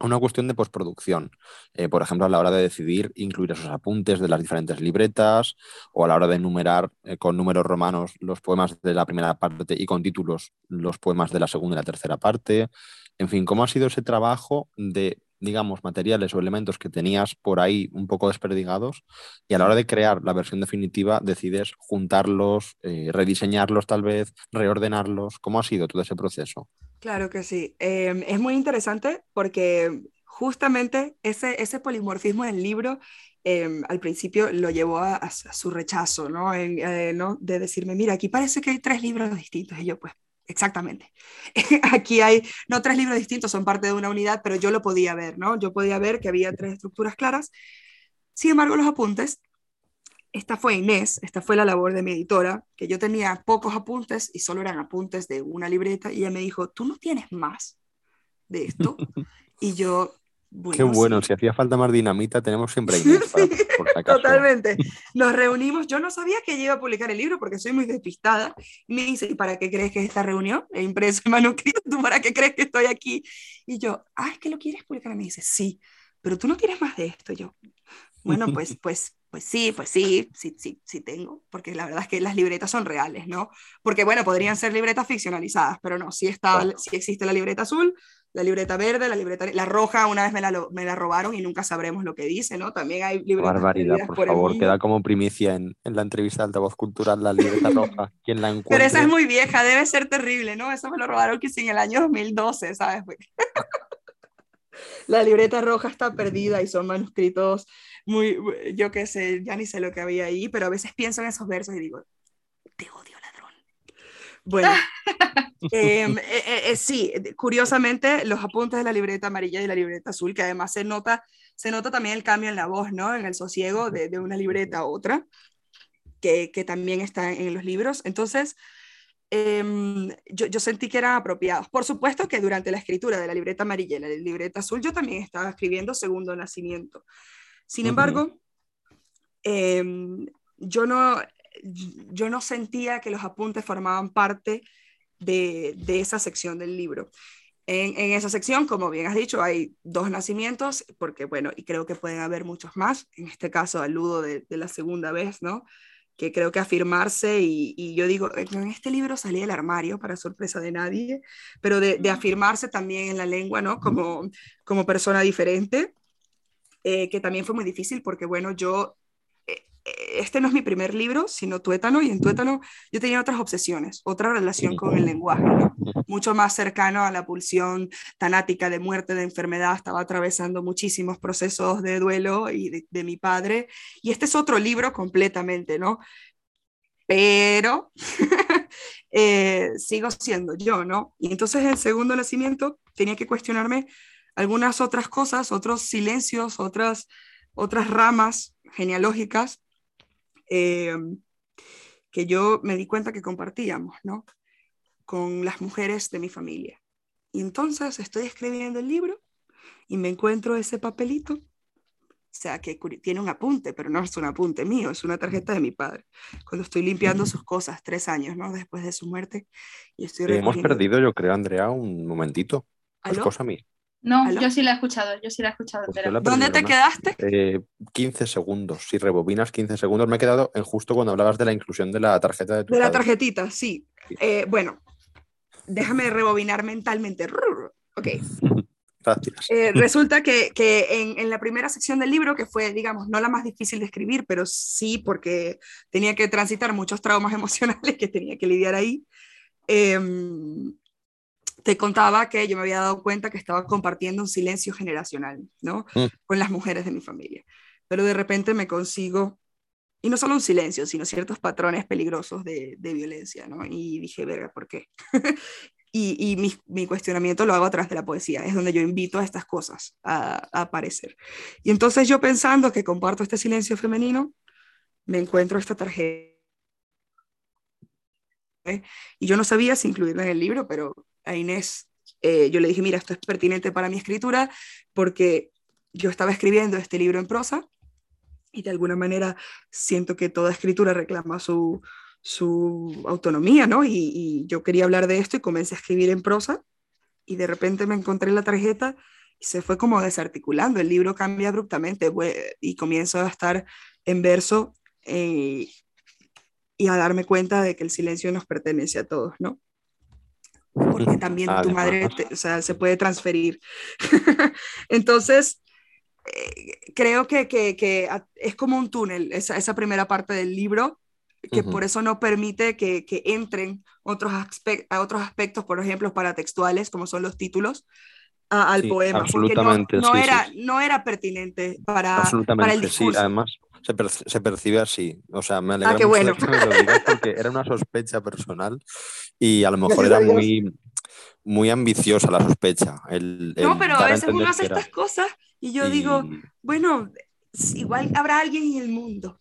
una cuestión de postproducción. Eh, por ejemplo, a la hora de decidir incluir esos apuntes de las diferentes libretas o a la hora de enumerar eh, con números romanos los poemas de la primera parte y con títulos los poemas de la segunda y la tercera parte. En fin, ¿cómo ha sido ese trabajo de, digamos, materiales o elementos que tenías por ahí un poco desperdigados y a la hora de crear la versión definitiva decides juntarlos, eh, rediseñarlos tal vez, reordenarlos? ¿Cómo ha sido todo ese proceso? Claro que sí. Eh, es muy interesante porque justamente ese, ese polimorfismo del libro eh, al principio lo llevó a, su rechazo, ¿no? Eh, ¿no? De decirme, mira, aquí parece que hay tres libros distintos. Y yo, pues, exactamente. aquí hay, no tres libros distintos, son parte de una unidad, pero yo lo podía ver, ¿no? Yo podía ver que había tres estructuras claras. Sin embargo, los apuntes esta fue Inés, esta fue la labor de mi editora, que yo tenía pocos apuntes y solo eran apuntes de una libreta y ella me dijo, ¿tú no tienes más de esto? Y yo, bueno, Qué bueno, sí. si hacía falta más dinamita, tenemos siempre Inés, para- Sí, por si acaso. Totalmente. Nos reunimos, yo no sabía que ella iba a publicar el libro porque soy muy despistada. Me dice, ¿y para qué crees que es esta reunión? He impreso el manuscrito, ¿tú para qué crees que estoy aquí? Y yo, ah, es que lo quieres publicar. Y me dice, sí, pero tú no tienes más de esto. Y yo, bueno, pues, pues, pues sí, pues sí, sí, sí, sí tengo, porque la verdad es que las libretas son reales, ¿no? Porque bueno, podrían ser libretas ficcionalizadas, pero no, sí, está, Claro. sí existe la libreta azul la libreta verde, la libreta la roja, una vez me la, me la robaron y nunca sabremos lo que dice, ¿no? También hay libretas Barbaridad, por, favor, queda como primicia en, en, la entrevista de altavoz cultural la libreta roja. ¿Quién la encuentra? Pero esa es muy vieja, debe ser terrible, ¿no? Eso me lo robaron quizá en el año 2012, ¿sabes? la libreta roja está perdida y son manuscritos muy, yo qué sé, ya ni sé lo que había ahí, pero a veces pienso en esos versos y digo, te odio ladrón. Bueno, em, eh, eh, eh, sí, curiosamente los apuntes de la libreta amarilla y la libreta azul, que además se nota, se nota también el cambio en la voz, ¿no? En el sosiego de, de una libreta a otra, que, que, también está en los libros. Entonces, em, yo, yo, sentí que eran apropiados. Por supuesto que durante la escritura de la libreta amarilla y la libreta azul, yo también estaba escribiendo segundo nacimiento. Sin embargo, eh, yo no, yo no sentía que los apuntes formaban parte de, de esa sección del libro. En, en, esa sección, como bien has dicho, hay dos nacimientos, porque bueno, y creo que pueden haber muchos más, en este caso aludo de, de la segunda vez, ¿no? Que creo que afirmarse, y, y, yo digo, en este libro salí del armario, para sorpresa de nadie, pero de, de afirmarse también en la lengua, ¿no? Como, como persona diferente, eh, que también fue muy difícil, porque bueno, yo este no es mi primer libro, sino Tuétano, y en Tuétano yo tenía otras obsesiones, otra relación con el lenguaje, ¿no? mucho más cercano a la pulsión tanática de muerte, de enfermedad, estaba atravesando muchísimos procesos de duelo y de, de mi padre, y este es otro libro completamente, ¿no? Pero eh, sigo siendo yo, ¿no? Y entonces en segundo nacimiento tenía que cuestionarme algunas otras cosas, otros silencios, otras, otras ramas genealógicas eh, que yo me di cuenta que compartíamos, ¿no? Con las mujeres de mi familia. Y entonces estoy escribiendo el libro y me encuentro ese papelito, o sea, que tiene un apunte, pero no es un apunte mío, es una tarjeta de mi padre. Cuando estoy limpiando sus cosas, tres años, ¿no? Después de su muerte. Y estoy Hemos perdido, yo creo, Andrea, un momentito. Es cosa mía. No, ¿Aló? yo sí la he escuchado, yo sí la he escuchado. Pues pero... ¿Dónde te quedaste? Eh, 15 segundos, si rebobinas 15 segundos, me he quedado en justo cuando hablabas de la inclusión de la tarjeta de tu De padre. la tarjetita, sí. Eh, bueno, déjame rebobinar mentalmente. Ok. Gracias. Eh, resulta que, que en, en, la primera sección del libro, que fue, digamos, no la más difícil de escribir, pero sí porque tenía que transitar muchos traumas emocionales que tenía que lidiar ahí, eh, te contaba que yo me había dado cuenta que estaba compartiendo un silencio generacional, ¿no? Mm. Con las mujeres de mi familia. Pero de repente me consigo, y no solo un silencio, sino ciertos patrones peligrosos de, de violencia, ¿no? Y dije, verga, ¿por qué? y, y mi, mi, cuestionamiento lo hago a través de la poesía, es donde yo invito a estas cosas a, a aparecer. Y entonces yo pensando que comparto este silencio femenino, me encuentro esta tarjeta. ¿eh? Y yo no sabía si incluirla en el libro, pero a Inés, eh, yo le dije, mira, esto es pertinente para mi escritura porque yo estaba escribiendo este libro en prosa y de alguna manera siento que toda escritura reclama su, su autonomía, ¿no? Y, yo quería hablar de esto y comencé a escribir en prosa y de repente me encontré la tarjeta y se fue como desarticulando, el libro cambia abruptamente y comienzo a estar en verso eh, y a darme cuenta de que el silencio nos pertenece a todos, ¿no? Porque también ah, tu madre te, o sea, se puede transferir. Entonces, eh, creo que, que, que, es como un túnel, esa, esa primera parte del libro, que uh -huh. por eso no permite que, que entren otros, aspect a otros aspectos, por ejemplo, paratextuales, como son los títulos, a, al sí, poema. Absolutamente, no, no sí, era, sí. no era pertinente para, absolutamente, para el discurso. Sí, además, se, per se, percibe así. O sea, me alegra ah, mucho bueno. que me lo digas porque era una sospecha personal y a lo mejor era muy, muy ambiciosa la sospecha. El, el no, pero a veces uno hace estas cosas y yo y... digo, bueno, igual habrá alguien en el mundo.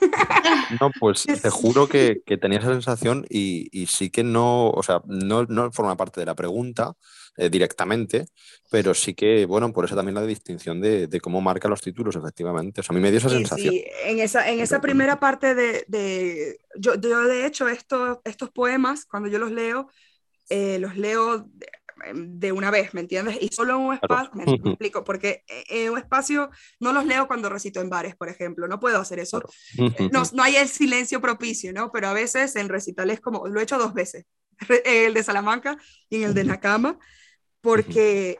No, pues te juro que, que tenía esa sensación y, y, sí que no, o sea, no, no forma parte de la pregunta eh, directamente, pero sí que, bueno, por eso también la distinción de, de, cómo marca los títulos, efectivamente. O sea, a mí me dio esa sí, sensación. Sí, en esa, en esa primera parte de, de yo, yo, de hecho, esto, estos poemas, cuando yo los leo, eh, los leo de, de, una vez, ¿me entiendes? Y solo en un espacio, claro. me, me, explico, porque en un espacio no los leo cuando recito en bares, por ejemplo, no puedo hacer eso. Claro. No, no hay el silencio propicio, ¿no? Pero a veces en recitales como, lo he hecho dos veces, el de Salamanca y en el de Nakama, porque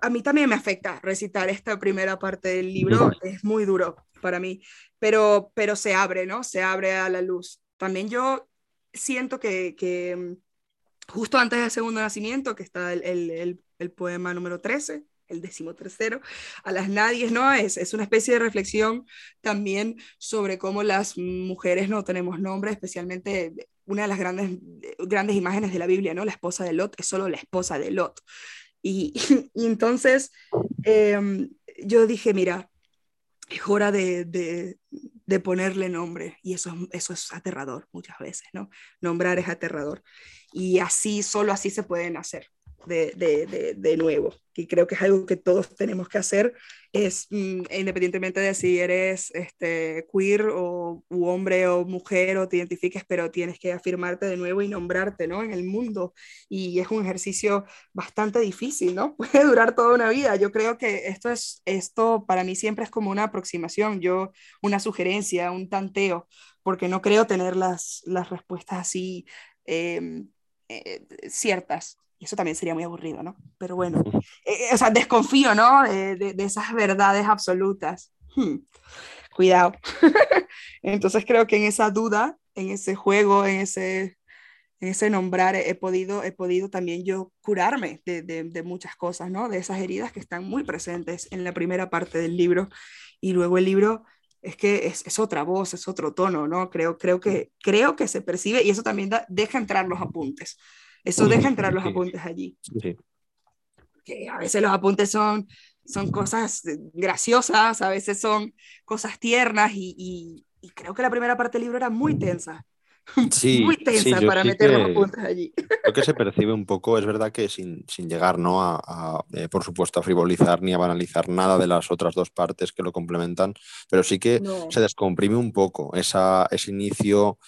a mí también me afecta recitar esta primera parte del libro, es muy duro para mí, pero, pero se abre, ¿no? Se abre a la luz. También yo siento que, que mm, justo antes del segundo nacimiento, que está el, el, el, poema número 13, el decimotercero, a las nadies, ¿no? Es, es una especie de reflexión también sobre cómo las mujeres no tenemos nombre, especialmente una de las grandes, grandes imágenes de la Biblia, ¿no? La esposa de Lot es solo la esposa de Lot. Y, entonces em, yo dije, mira, es hora de, de, de, ponerle nombre y eso, eso es aterrador muchas veces, ¿no? Nombrar es aterrador. Y así, solo así se pueden hacer de, de, de, nuevo. Y creo que es algo que todos tenemos que hacer, es mm, independientemente de si eres este, queer o hombre o mujer o te identifiques, pero tienes que afirmarte de nuevo y nombrarte ¿no? en el mundo. Y es un ejercicio bastante difícil, ¿no? Puede durar toda una vida. Yo creo que esto, es, esto para mí siempre es como una aproximación, yo una sugerencia, un tanteo, porque no creo tener las, las respuestas así. Em, eh, ciertas. Y eso también sería muy aburrido, ¿no? Pero bueno, eh, o sea, desconfío, ¿no? De, de, esas verdades absolutas. Hmm, cuidado. Entonces creo que en esa duda, en ese juego, en ese, en ese nombrar, he podido, he podido también yo curarme de, de, muchas cosas, ¿no? De esas heridas que están muy presentes en la primera parte del libro. Y luego el libro es que es, es, otra voz, es otro tono, ¿no? Creo, creo, que, creo que se percibe y eso también deja entrar los apuntes. Eso deja entrar los apuntes allí. Sí. Que a veces los apuntes son, son cosas graciosas, a veces son cosas tiernas y, y, creo que la primera parte del libro era muy tensa. Sí, muy tensa para meter los apuntes allí. Creo que se percibe un poco, es verdad que sin, sin llegar, ¿no? A, eh, por supuesto, a frivolizar ni a banalizar nada de las otras dos partes que lo complementan, pero sí que se descomprime un poco esa, ese inicio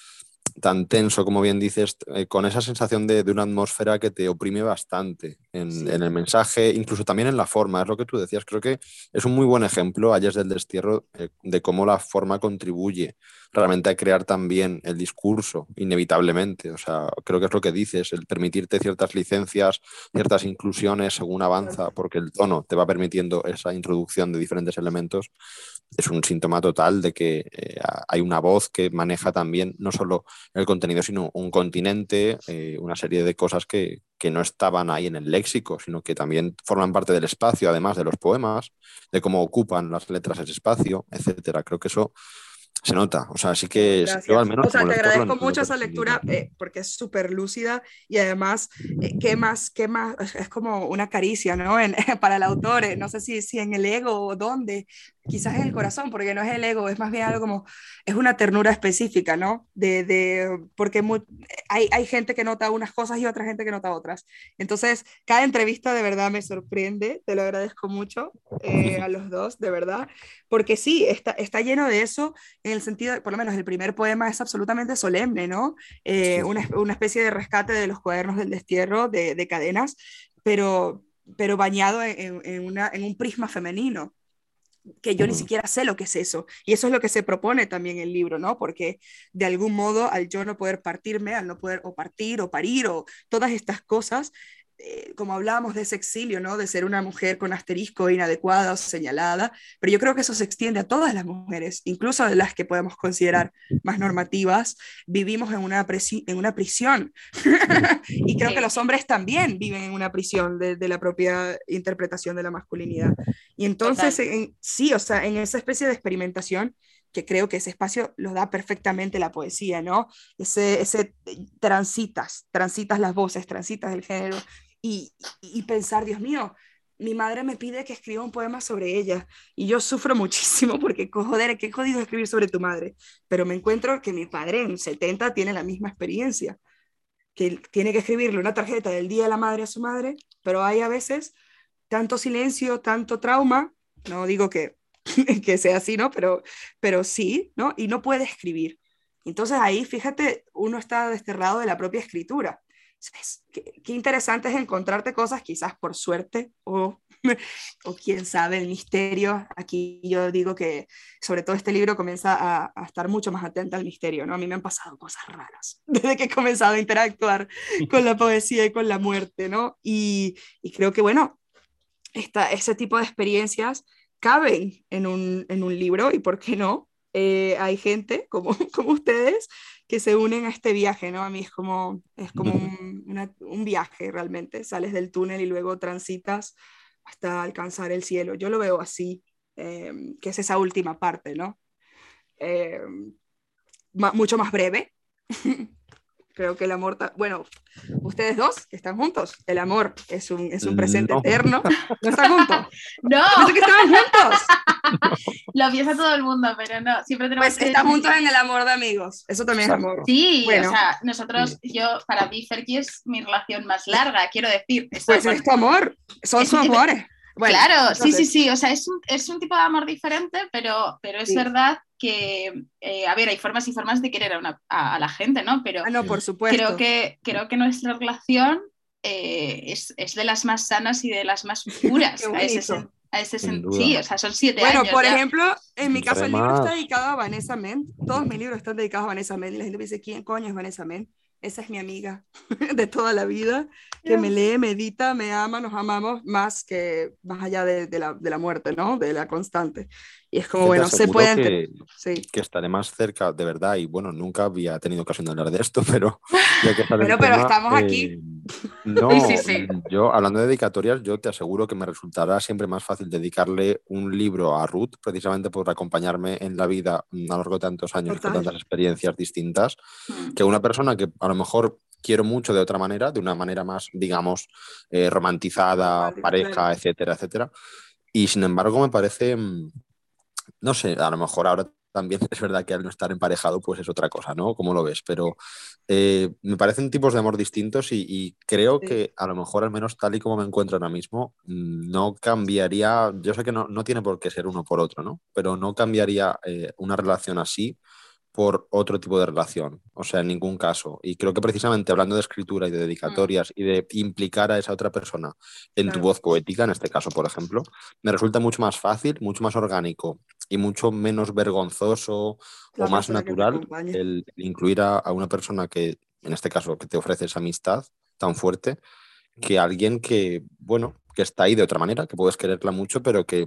tan tenso, como bien dices, eh, con esa sensación de, de, una atmósfera que te oprime bastante en, en, el mensaje, incluso también en la forma, es lo que tú decías. Creo que es un muy buen ejemplo, Ayes del Destierro, eh, de cómo la forma contribuye realmente a crear también el discurso, inevitablemente. O sea, creo que es lo que dices, el permitirte ciertas licencias, ciertas inclusiones según avanza, porque el tono te va permitiendo esa introducción de diferentes elementos, es un síntoma total de que eh, hay una voz que maneja también no solo el contenido, sino un continente, eh, una serie de cosas que, que no estaban ahí en el léxico, sino que también forman parte del espacio, además de los poemas, de cómo ocupan las letras ese espacio, etcétera. Creo que eso se nota. O sea, sí que yo al menos. O sea, te agradezco mucho esa lectura eh, porque es súper lúcida y además, eh, ¿qué más? ¿Qué más? Es como una caricia, ¿no? En, para el autor, eh, no sé si, si en el ego o dónde, quizás en el corazón, porque no es el ego, es más bien algo como, es una ternura específica, ¿no? De, de porque hay, hay gente que nota unas cosas y otra gente que nota otras. Entonces, cada entrevista de verdad me sorprende, te lo agradezco mucho a los dos, de verdad, porque sí, está, está lleno de eso el sentido, por lo menos el primer poema es absolutamente solemne, ¿no? Eh, una, una, especie de rescate de los cuadernos del destierro de, de cadenas, pero, pero bañado en, en, una, en un prisma femenino que yo ni siquiera sé lo que es eso. Y eso es lo que se propone también el libro, ¿no? Porque de algún modo, al yo no poder partirme, al no poder o partir o parir o todas estas cosas, eh, como hablábamos de ese exilio, ¿no? De ser una mujer con asterisco inadecuada o señalada, pero yo creo que eso se extiende a todas las mujeres, incluso a las que podemos considerar más normativas, vivimos en una, en una prisión. y creo que los hombres también viven en una prisión de, de la propia interpretación de la masculinidad. Y entonces, sí, o sea, en esa especie de experimentación, que creo que ese espacio lo da perfectamente la poesía, ¿no? Ese, ese transitas, transitas las voces, transitas el género y, pensar, Dios mío, mi madre me pide que escriba un poema sobre ella y yo sufro muchísimo porque, joder, qué jodido escribir sobre tu madre, pero me encuentro que mi padre en 70 tiene la misma experiencia, que tiene que escribirle una tarjeta del Día de la Madre a su madre, pero hay a veces tanto silencio, tanto trauma, no digo que que sea así, ¿no? Pero, pero sí, ¿no? Y no puede escribir. Entonces ahí, fíjate, uno está desterrado de la propia escritura. Qué, interesante es encontrarte cosas quizás por suerte o, o quién sabe, el misterio. Aquí yo digo que sobre todo este libro comienza a, a, estar mucho más atenta al misterio, ¿no? A mí me han pasado cosas raras desde que he comenzado a interactuar con la poesía y con la muerte, ¿no? Y, y creo que, bueno, esta, ese tipo de experiencias caben en un, en un libro y, ¿por qué no? Eh, hay gente como, como ustedes que se unen a este viaje, ¿no? A mí es como, es como un, un, viaje realmente, sales del túnel y luego transitas hasta alcanzar el cielo. Yo lo veo así, eh, que es esa última parte, ¿no? Eh, mucho más breve. Creo que el amor, bueno, ustedes dos que están juntos, el amor es un, es un presente eterno. ¿No están juntos? No. que estaban juntos. Lo piensa todo el mundo, pero no, siempre tenemos Pues que estar juntos en el amor de amigos, eso también es amor. Sí, bueno. o sea, nosotros, yo, para mí, Fergie es mi relación más larga, quiero decir. Pues es tu amor, son sus amores. Bueno, claro, sí, sí, sí, o sea, es un, es un, tipo de amor diferente, pero, pero es sí. verdad que, eh, a ver, hay formas y formas de querer a, una, a, a la gente, ¿no? Pero ah, no, por supuesto. Creo que, creo que nuestra relación eh, es, es, de las más sanas y de las más puras a ese, a ese sí, o sea, son siete bueno, años. Bueno, por ya. ejemplo, en mi caso el libro está dedicado a Vanessa Men. Todos mis libros están dedicados a Vanessa Men. Y la gente me dice, ¿quién coño es Vanessa Men? Esa es mi amiga de toda la vida, que me lee, medita, me ama, nos amamos más que más allá de, de, la, de la, muerte, ¿no? De la constante. Y es como, bueno, se puede... Que, sí. que estaré más cerca, de verdad, y bueno, nunca había tenido ocasión de hablar de esto, pero... Ya que pero, pero tema, estamos eh, aquí. No, sí, sí, yo hablando de dedicatorias, yo te aseguro que me resultará siempre más fácil dedicarle un libro a Ruth, precisamente por acompañarme en la vida a lo largo de tantos años, Total. con tantas experiencias distintas, mm. que una persona que a lo mejor quiero mucho de otra manera, de una manera más, digamos, eh, romantizada, vale, pareja, etcétera, etcétera. Y sin embargo, me parece, mm, no sé, a lo mejor ahora también es verdad que al no estar emparejado, pues es otra cosa, ¿no? Como lo ves, pero eh, me parecen tipos de amor distintos y, y creo sí. que a lo mejor, al menos tal y como me encuentro ahora mismo, no cambiaría, yo sé que no, no tiene por qué ser uno por otro, ¿no? Pero no cambiaría eh, una relación así por otro tipo de relación, o sea, en ningún caso. Y creo que precisamente hablando de escritura y de dedicatorias y de implicar a esa otra persona en claro. tu voz poética, en este caso, por ejemplo, me resulta mucho más fácil, mucho más orgánico y mucho menos vergonzoso o más natural el incluir a, a, una persona que, en este caso, que te ofrece esa amistad tan fuerte, que alguien que, bueno, que está ahí de otra manera, que puedes quererla mucho, pero que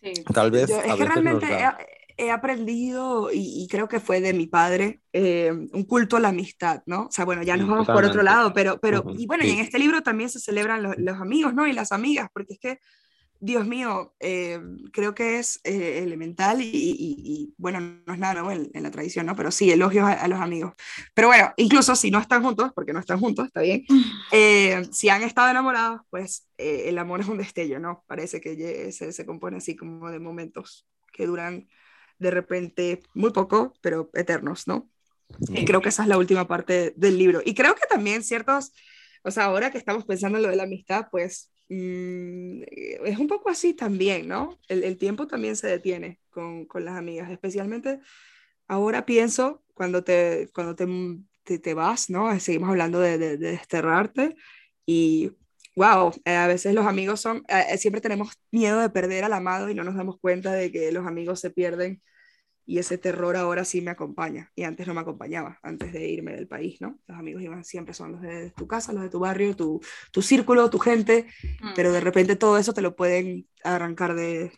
sí. tal vez... Yo, es a que veces realmente... nos da he aprendido, y, y, creo que fue de mi padre, eh, un culto a la amistad, ¿no? O sea, bueno, ya nos vamos Totalmente. por otro lado, pero, pero uh -huh. y bueno, sí. y en este libro también se celebran los, los, amigos, ¿no? Y las amigas, porque es que, Dios mío, eh, creo que es eh, elemental y, y, y, bueno, no es nada nuevo en, en, la tradición, ¿no? Pero sí, elogios a, a, los amigos. Pero bueno, incluso si no están juntos, porque no están juntos, está bien, eh, si han estado enamorados, pues el amor es un destello, ¿no? Parece que se, se compone así como de momentos que duran de repente muy poco, pero eternos, ¿no? Sí. Y creo que esa es la última parte del libro. Y creo que también ciertos, o sea, ahora que estamos pensando en lo de la amistad, pues mmm, es un poco así también, ¿no? El, el tiempo también se detiene con, con, las amigas, especialmente ahora pienso cuando te, cuando te, te, te vas, ¿no? Seguimos hablando de, de, de desterrarte y wow, eh, a veces los amigos son, eh, siempre tenemos miedo de perder al amado y no nos damos cuenta de que los amigos se pierden y ese terror ahora sí me acompaña y antes no me acompañaba, antes de irme del país, ¿no? Los amigos iban siempre son los de tu casa, los de tu barrio, tu, tu círculo, tu gente, mm. pero de repente todo eso te lo pueden arrancar de,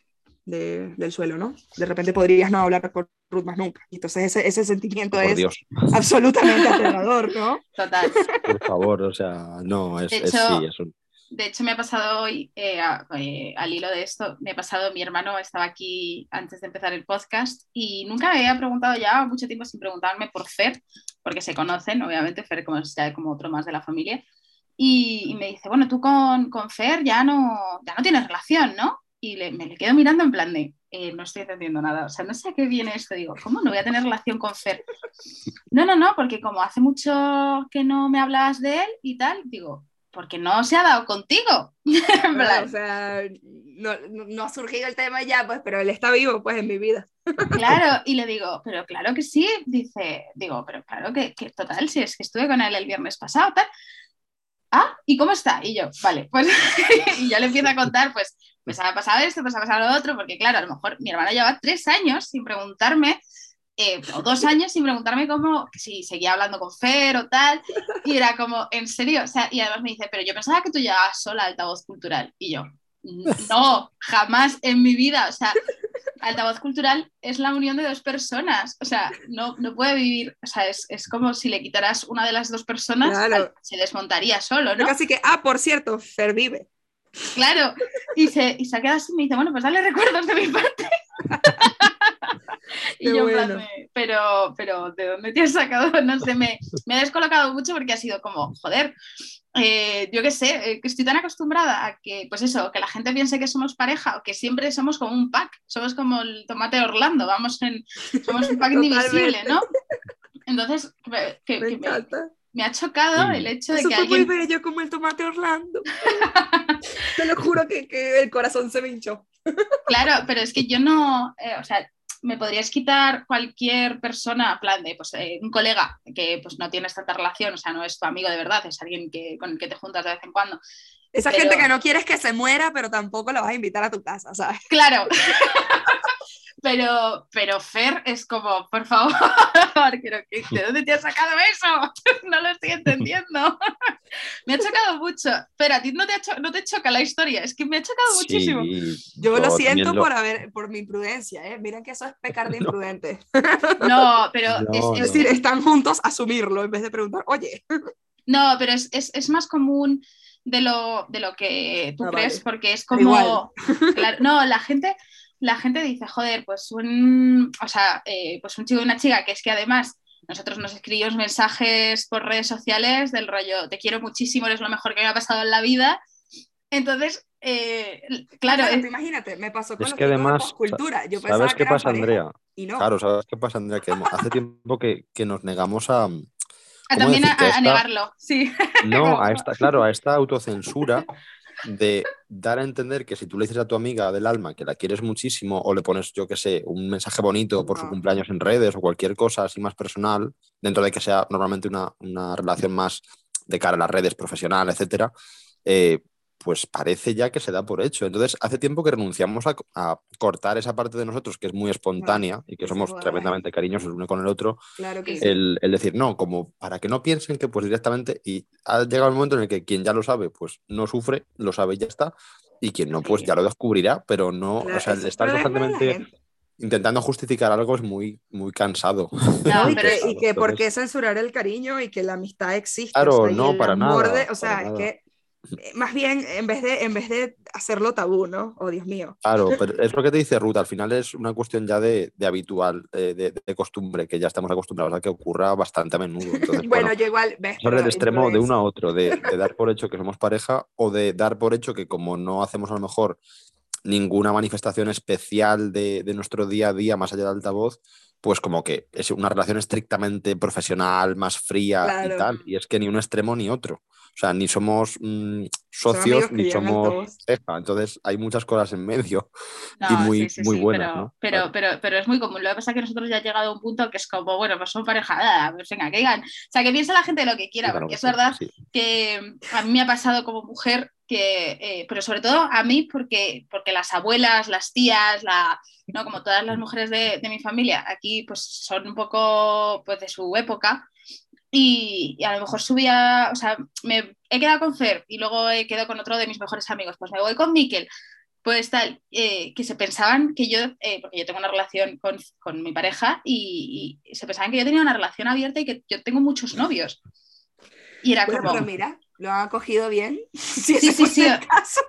de, del suelo, ¿no? De repente podrías no hablar con Ruth más nunca. Entonces ese, ese sentimiento Por es Dios. absolutamente aterrador, ¿no? Total. Por favor, o sea, no, es, hecho, es sí, es un de hecho, me ha pasado hoy, eh, a, eh, al hilo de esto, me ha pasado, mi hermano estaba aquí antes de empezar el podcast y nunca me había preguntado ya mucho tiempo sin preguntarme por Fer, porque se conocen, obviamente, Fer como, ya como otro más de la familia. Y, me dice, bueno, tú con, con, Fer ya no, ya no tienes relación, ¿no? Y me le quedo mirando en plan de, eh, no estoy entendiendo nada, o sea, no sé a qué viene esto. Digo, ¿cómo no voy a tener relación con Fer? No, no, no, porque como hace mucho que no me hablas de él y tal, digo, porque no se ha dado contigo. Claro, o sea, no, no, ha surgido el tema ya, pues, pero él está vivo, pues, en mi vida. Claro, y le digo, pero claro que sí, dice, digo, pero claro que, que total, si es que estuve con él el viernes pasado, tal. ah, ¿y cómo está? Y yo, vale, pues, y ya le empiezo a contar, pues, pues ha pasado esto, pues ha pasado lo otro, porque claro, a lo mejor mi hermana lleva tres años sin preguntarme, eh, o dos años sin preguntarme cómo, si seguía hablando con Fer o tal, y era como, en serio, o sea, y además me dice, pero yo pensaba que tú llegabas sola al altavoz cultural, y yo, no, jamás en mi vida, o sea, altavoz cultural es la unión de dos personas, o sea, no, no puede vivir, o sea, es, es como si le quitaras una de las dos personas, Claro. se desmontaría solo, ¿no? Así que, ah, por cierto, Fer vive. Claro, y se, y se así y me dice, bueno, pues dale recuerdos de mi parte. y Qué yo, en plan bueno. de, pero, pero, ¿de dónde te has sacado? No sé, me, me ha descolocado mucho porque ha sido como, joder, eh, yo qué sé, eh, que estoy tan acostumbrada a que, pues eso, que la gente piense que somos pareja o que siempre somos como un pack, somos como el tomate Orlando, vamos en, somos un pack indivisible. ¿no? Entonces, que, que- Me que me, encanta. me ha chocado el hecho de Eso que fue alguien... muy bello como el tomate Orlando. Te lo juro que, que el corazón se me hinchó. Claro, pero es que yo no, eh, o sea, me podrías quitar cualquier persona, plan de, pues, eh, un colega que pues no tienes tanta relación, o sea, no es tu amigo de verdad, es alguien que, con el que te juntas de vez en cuando. Esa Pero- gente que no quieres que se muera, pero tampoco la vas a invitar a tu casa, ¿sabes? Claro. Pero, pero Fer es como, por favor, ¿de dónde te has sacado eso? No lo estoy entendiendo. Me ha chocado mucho. Pero a ti no te, ha cho- no te choca la historia, es que me ha chocado muchísimo. Yo lo siento lo- por, haber, por mi imprudencia, ¿eh? Miren que eso es pecar de imprudente. No, pero No, es, no. Es decir, están juntos, asumirlo en vez de preguntar, oye, No, pero es, es- es más común de lo, de lo que tú Ah, crees, vale. porque es igual. como. claro, no, la gente, la gente dice, joder, pues un. O sea, eh, pues un chico y una chica, que es que además nosotros nos escribimos mensajes por redes sociales del rollo, te quiero muchísimo, eres lo mejor que me ha pasado en la vida. Entonces, eh, claro, Claro, es- tú imagínate, me pasó con Es los que además, postcultura. Yo ¿sabes que qué pasa, Andrea? Y no. Claro, ¿sabes qué pasa, Andrea? Que hace tiempo que, que nos negamos a, a ¿cómo también a, a Esta- negarlo, sí. No, a esta, claro, a esta autocensura de dar a entender que si tú le dices a tu amiga del alma que la quieres muchísimo o le pones, yo qué sé, un mensaje bonito por su cumpleaños en redes o cualquier cosa así más personal, dentro de que sea normalmente una, una relación más de cara a las redes profesional, etcétera, eh, pues parece ya que se da por hecho. Entonces, hace tiempo que renunciamos a, a cortar esa parte de nosotros que es muy espontánea y que somos tremendamente cariñosos el uno con el otro, Claro que Sí. sí. el, el decir, no, como para que no piensen que pues directamente, y ha llegado el momento en el que quien ya lo sabe, pues no sufre, lo sabe y ya está, y quien no, pues Sí. ya lo descubrirá, pero no, Claro, o sea, el estar constantemente gente. intentando justificar algo es muy, muy cansado. No, y, pero que, es- y que por qué censurar el cariño y que la amistad existe. Claro, o sea, y no, el para amor nada, de- o sea, para es nada. que eh, más bien en vez de en vez de hacerlo tabú, ¿no? Oh, Dios mío. Claro, pero es lo que te dice Ruth, al final es una cuestión ya de, de habitual, eh, de, de costumbre, que ya estamos acostumbrados a que ocurra bastante a menudo. Entonces, Bueno, bueno, yo igual, ves, pero del extremo de uno a otro, de dar por hecho que somos pareja o de dar por hecho que como no hacemos a lo mejor ninguna manifestación especial de, de nuestro día a día más allá del altavoz, pues como que es una relación estrictamente profesional, más fría Claro. y tal. Y es que ni un extremo ni otro. O sea, ni somos mm, socios ni somos. Entonces hay muchas cosas en medio. No, y muy- sí, sí, muy sí, buenas, pero, ¿no? pero, Claro. pero, pero es muy común. Lo que pasa es que nosotros ya ha llegado a un punto que es como, bueno, pues son pareja, ah, pues venga, que digan. O sea, que piense la gente lo que quiera, Claro porque que es verdad que a mí me ha pasado como mujer que, eh, pero sobre todo a mí porque, porque las abuelas, las tías, la, ¿no? como todas las mujeres de, de mi familia, aquí pues son un poco pues de su época y, y a lo mejor subía, o sea, me he quedado con Fer y luego he quedado con otro de mis mejores amigos, pues me voy con Miquel, pues tal, eh, que se pensaban que yo, eh, porque yo tengo una relación con, con mi pareja y, y se pensaban que yo tenía una relación abierta y que yo tengo muchos novios. Y era Bueno, como, pero mira, lo han acogido bien. Si Sí, sí, sí. caso.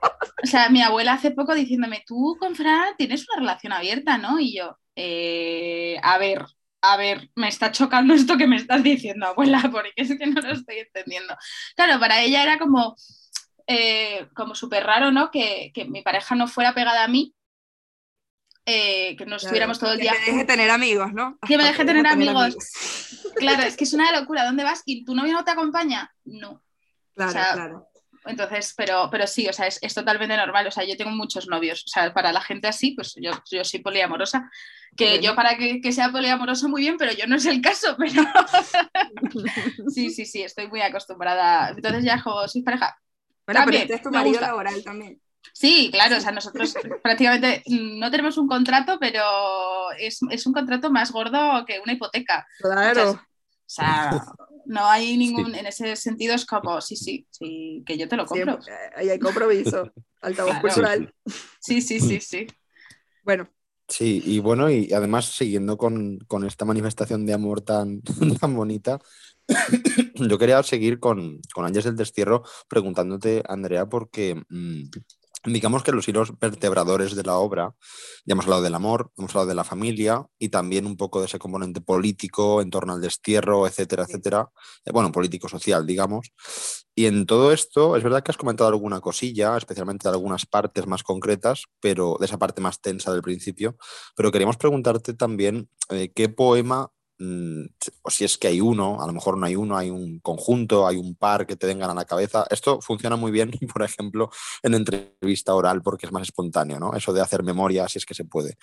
o sea, mi abuela hace poco diciéndome, tú con Fran tienes una relación abierta, ¿no? Y yo, "Eh, a ver, a ver, me está chocando esto que me estás diciendo, abuela, porque es que no lo estoy entendiendo. Claro, para ella era como, eh, como súper raro, ¿no? Que, que mi pareja no fuera pegada a mí, eh, que no estuviéramos todo el que día. me deje tener amigos, ¿no? Que me deje tener dejo amigos. Claro, es que es una locura. ¿Dónde vas? ¿Y tu novio no te acompaña? No. Claro, O sea, claro. Entonces, pero, pero sí, o sea, es, es, totalmente normal. O sea, yo tengo muchos novios. O sea, para la gente así, pues yo, yo soy poliamorosa. Que yo para que, que, sea poliamoroso muy bien, pero yo no es el caso. Pero sí, sí, sí, estoy muy acostumbrada. Entonces ya juego, soy pareja. Bueno, también, pero este es tu marido laboral también. Sí, claro, o sea, nosotros prácticamente no tenemos un contrato, pero es, es, un contrato más gordo que una hipoteca. Claro. Sea, no hay ningún, sí. en ese sentido es como, sí, sí, sí, que yo te lo compro. Sí, ahí hay compromiso, altavoz claro. cultural. Sí, sí, sí, sí. Bueno. Sí, y bueno, y además siguiendo con, con esta manifestación de amor tan, tan bonita, yo quería seguir con, con Ángeles del Destierro preguntándote, Andrea, porque mmm, digamos que los hilos vertebradores de la obra, ya hemos hablado del amor, hemos hablado de la familia y también un poco de ese componente político en torno al destierro, etcétera, etcétera. Eh, bueno, político-social, digamos. Y en todo esto, es verdad que has comentado alguna cosilla, especialmente de algunas partes más concretas, pero de esa parte más tensa del principio. Pero queríamos preguntarte también eh, qué poema o si es que hay uno, a lo mejor no hay uno, hay un conjunto, hay un par que te vengan a la cabeza. Esto funciona muy bien, por ejemplo, en entrevista oral porque es más espontáneo, ¿no? Eso de hacer memoria, si es que se puede.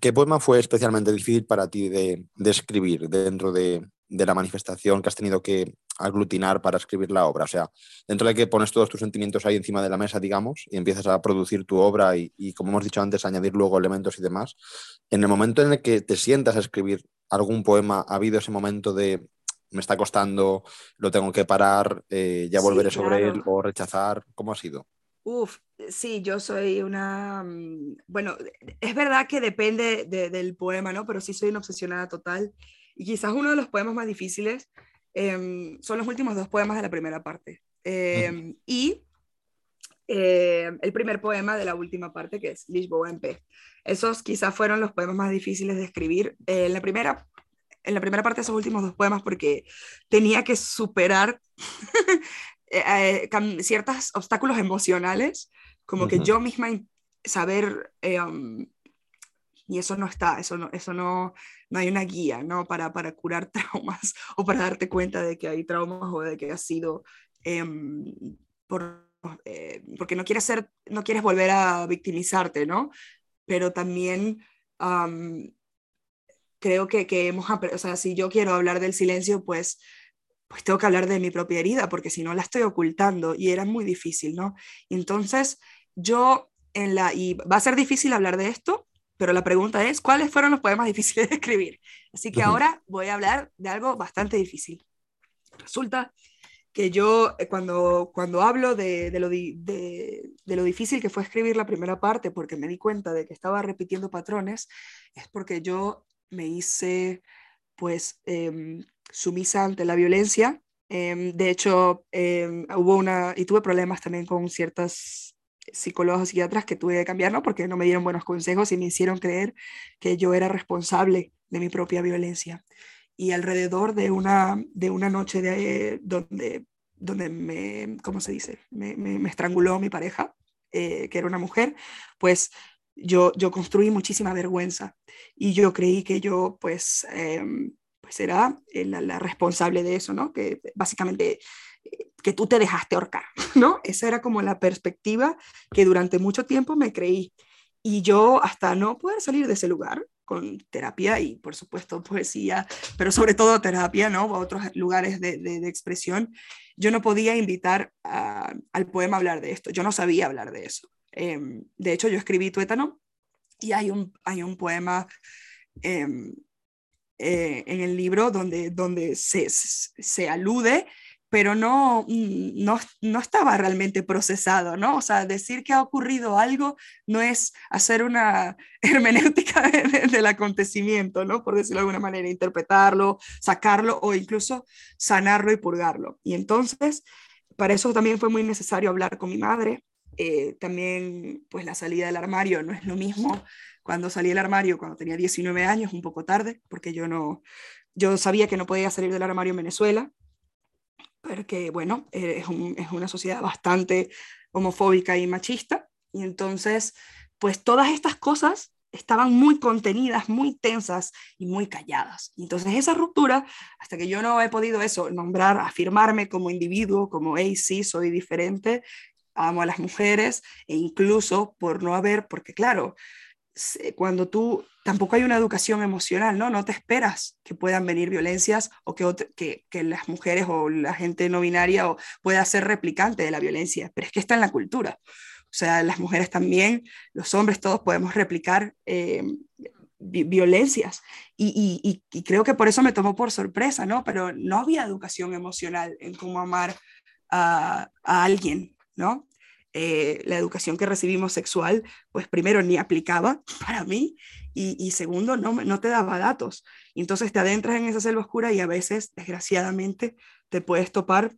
¿Qué poema fue especialmente difícil para ti de, escribir dentro de, de, la manifestación que has tenido que aglutinar para escribir la obra? O sea, dentro de que pones todos tus sentimientos ahí encima de la mesa, digamos, y empiezas a producir tu obra y, y como hemos dicho antes, añadir luego elementos y demás, en el momento en el que te sientas a escribir algún poema, ¿ha habido ese momento de me está costando, lo tengo que parar, eh, ya volveré sí, claro. sobre él o rechazar? ¿Cómo ha sido? Uf, sí, yo soy una... Bueno, es verdad que depende de, del poema, ¿no? Pero sí soy una obsesionada total. Y quizás uno de los poemas más difíciles eh, son los últimos dos poemas de la primera parte. Eh, mm. Y eh, el primer poema de la última parte, que es Lisboa en P. Esos quizás fueron los poemas más difíciles de escribir. Eh, en, la primera, en la primera parte de esos últimos dos poemas, porque tenía que superar eh, ciertos obstáculos emocionales, como uh -huh. que yo misma saber, um, y eso no está, eso no, eso no, no hay una guía ¿no? para, para curar traumas o para darte cuenta de que hay traumas o de que has sido por eh, porque no quieres, ser, no quieres volver a victimizarte, ¿no? Pero también creo que, que hemos, o sea, si yo quiero hablar del silencio, pues, pues tengo que hablar de mi propia herida, porque si no la estoy ocultando y era muy difícil, ¿no? Entonces, yo en la, y va a ser difícil hablar de esto, pero la pregunta es, ¿cuáles fueron los poemas difíciles de escribir? Así que uh -huh. ahora voy a hablar de algo bastante difícil. Resulta que yo eh, cuando, cuando hablo de, de, lo di, de, de, lo difícil que fue escribir la primera parte, porque me di cuenta de que estaba repitiendo patrones, es porque yo me hice pues eh, sumisa ante la violencia. Eh, de hecho, eh, hubo una, y tuve problemas también con ciertas psicólogos o psiquiatras que tuve que cambiar, ¿no? Porque no me dieron buenos consejos y me hicieron creer que yo era responsable de mi propia violencia y alrededor de una, de una noche de, donde, donde me, ¿cómo se dice? Me, me, estranguló mi pareja, eh, que era una mujer, pues yo, yo construí muchísima vergüenza y yo creí que yo pues, eh, pues era la, la, responsable de eso, ¿no? Que básicamente que tú te dejaste ahorcar, ¿no? Esa era como la perspectiva que durante mucho tiempo me creí. Y yo hasta no poder salir de ese lugar, con terapia y por supuesto poesía, pero sobre todo terapia, ¿no? A otros lugares de, de, expresión, yo no podía invitar al poema a hablar de esto, yo no sabía hablar de eso. Eh, de hecho, yo escribí Tuétano y hay un, hay un poema eh, eh, en el libro donde, donde se, se alude pero no, no, no, estaba realmente procesado, ¿no? O sea, decir que ha ocurrido algo no es hacer una hermenéutica de, de, del acontecimiento, ¿no? Por decirlo de alguna manera, interpretarlo, sacarlo o incluso sanarlo y purgarlo. Y entonces, para eso también fue muy necesario hablar con mi madre. Eh, también, pues la salida del armario no es lo mismo cuando salí del armario cuando tenía 19 años, un poco tarde, porque yo no, yo sabía que no podía salir del armario en Venezuela, porque, bueno, eh, es, un, es, una sociedad bastante homofóbica y machista, y entonces, pues todas estas cosas estaban muy contenidas, muy tensas y muy calladas. Entonces esa ruptura, hasta que yo no he podido eso, nombrar, afirmarme como individuo, como, hey, sí, soy diferente, amo a las mujeres, e incluso por no haber, porque claro, cuando tú, tampoco hay una educación emocional, ¿no? No te esperas que puedan venir violencias o que, que, que las mujeres o la gente no binaria o pueda ser replicante de la violencia, pero es que está en la cultura. O sea, las mujeres también, los hombres, todos podemos replicar eh, violencias. Y, creo que por eso me tomó por sorpresa, ¿no? Pero no había educación emocional en cómo amar a, alguien, ¿no? Eh, la educación que recibimos sexual, pues primero ni aplicaba para mí y, segundo no, no te daba datos. entonces te adentras en esa selva oscura y a veces, desgraciadamente, te puedes topar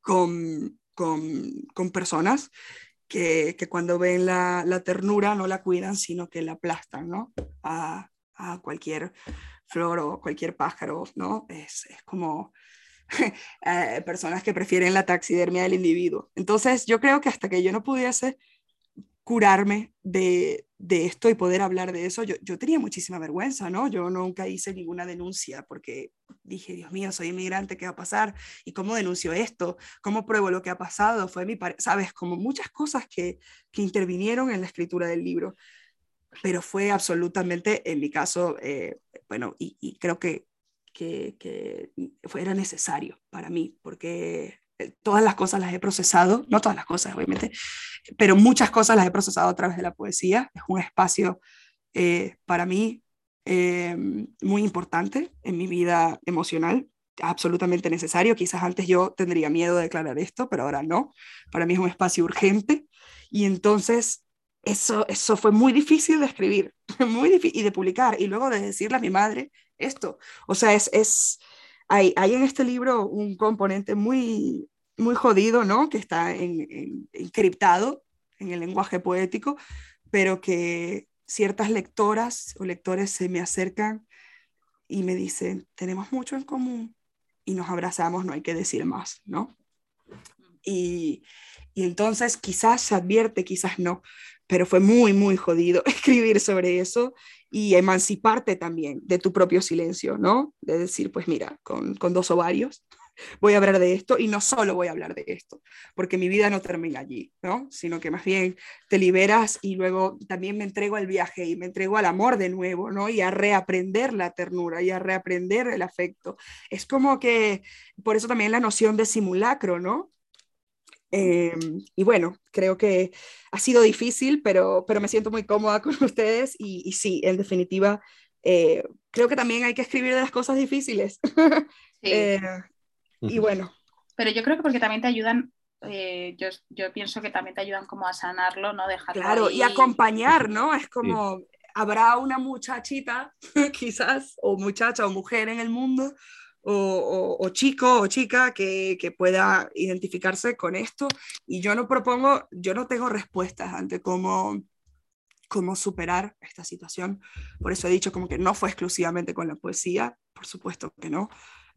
con, con, con personas que, cuando ven la, ternura no la cuidan, sino que la aplastan, ¿no? A, cualquier flor o cualquier pájaro, ¿no? Es, como eh, personas que prefieren la taxidermia del individuo. Entonces, yo creo que hasta que yo no pudiese curarme de, esto y poder hablar de eso, yo, yo, tenía muchísima vergüenza, ¿no? Yo nunca hice ninguna denuncia porque dije, Dios mío, soy inmigrante, ¿qué va a pasar? ¿Y cómo denuncio esto? ¿Cómo pruebo lo que ha pasado? Fue mi, sabes, como muchas cosas que, que intervinieron en la escritura del libro, pero fue absolutamente, en mi caso, eh, bueno, y, creo que, que, que fue, era necesario para mí, porque eh, todas las cosas las he procesado, no todas las cosas obviamente, pero muchas cosas las he procesado a través de la poesía. Es un espacio eh, para mí eh, muy importante en mi vida emocional, absolutamente necesario. Quizás antes yo tendría miedo de declarar esto, pero ahora no. Para mí es un espacio urgente y entonces eso, eso fue muy difícil de escribir muy difícil, y de publicar y luego de decirle a mi madre esto. O sea, es, es hay, hay en este libro un componente muy, muy jodido, ¿no? Que está en, encriptado en el lenguaje poético, pero que ciertas lectoras o lectores se me acercan y me dicen, tenemos mucho en común y nos abrazamos, no hay que decir más, ¿no? Y, y entonces quizás se advierte, quizás no, pero fue muy, muy jodido escribir sobre eso y emanciparte también de tu propio silencio, ¿no? De decir, pues mira, con, con dos ovarios voy a hablar de esto y no solo voy a hablar de esto, porque mi vida no termina allí, ¿no? Sino que más bien te liberas y luego también me entrego al viaje y me entrego al amor de nuevo, ¿no? Y a reaprender la ternura y a reaprender el afecto. Es como que, por eso también la noción de simulacro, ¿no? Em, y bueno, creo que ha sido difícil, pero, pero me siento muy cómoda con ustedes y, sí, en definitiva, eh, creo que también hay que escribir de las cosas difíciles. Sí. Eh, y bueno. Pero yo creo que porque también te ayudan, eh, yo, yo, pienso que también te ayudan como a sanarlo, ¿no? Dejarlo claro, y acompañar, ¿no? Es como, habrá una muchachita, quizás, o muchacha o mujer en el mundo, o, chico o chica que, pueda identificarse con esto. Y yo no propongo, yo no tengo respuestas ante cómo, cómo superar esta situación. Por eso he dicho como que no fue exclusivamente con la poesía, por supuesto que no.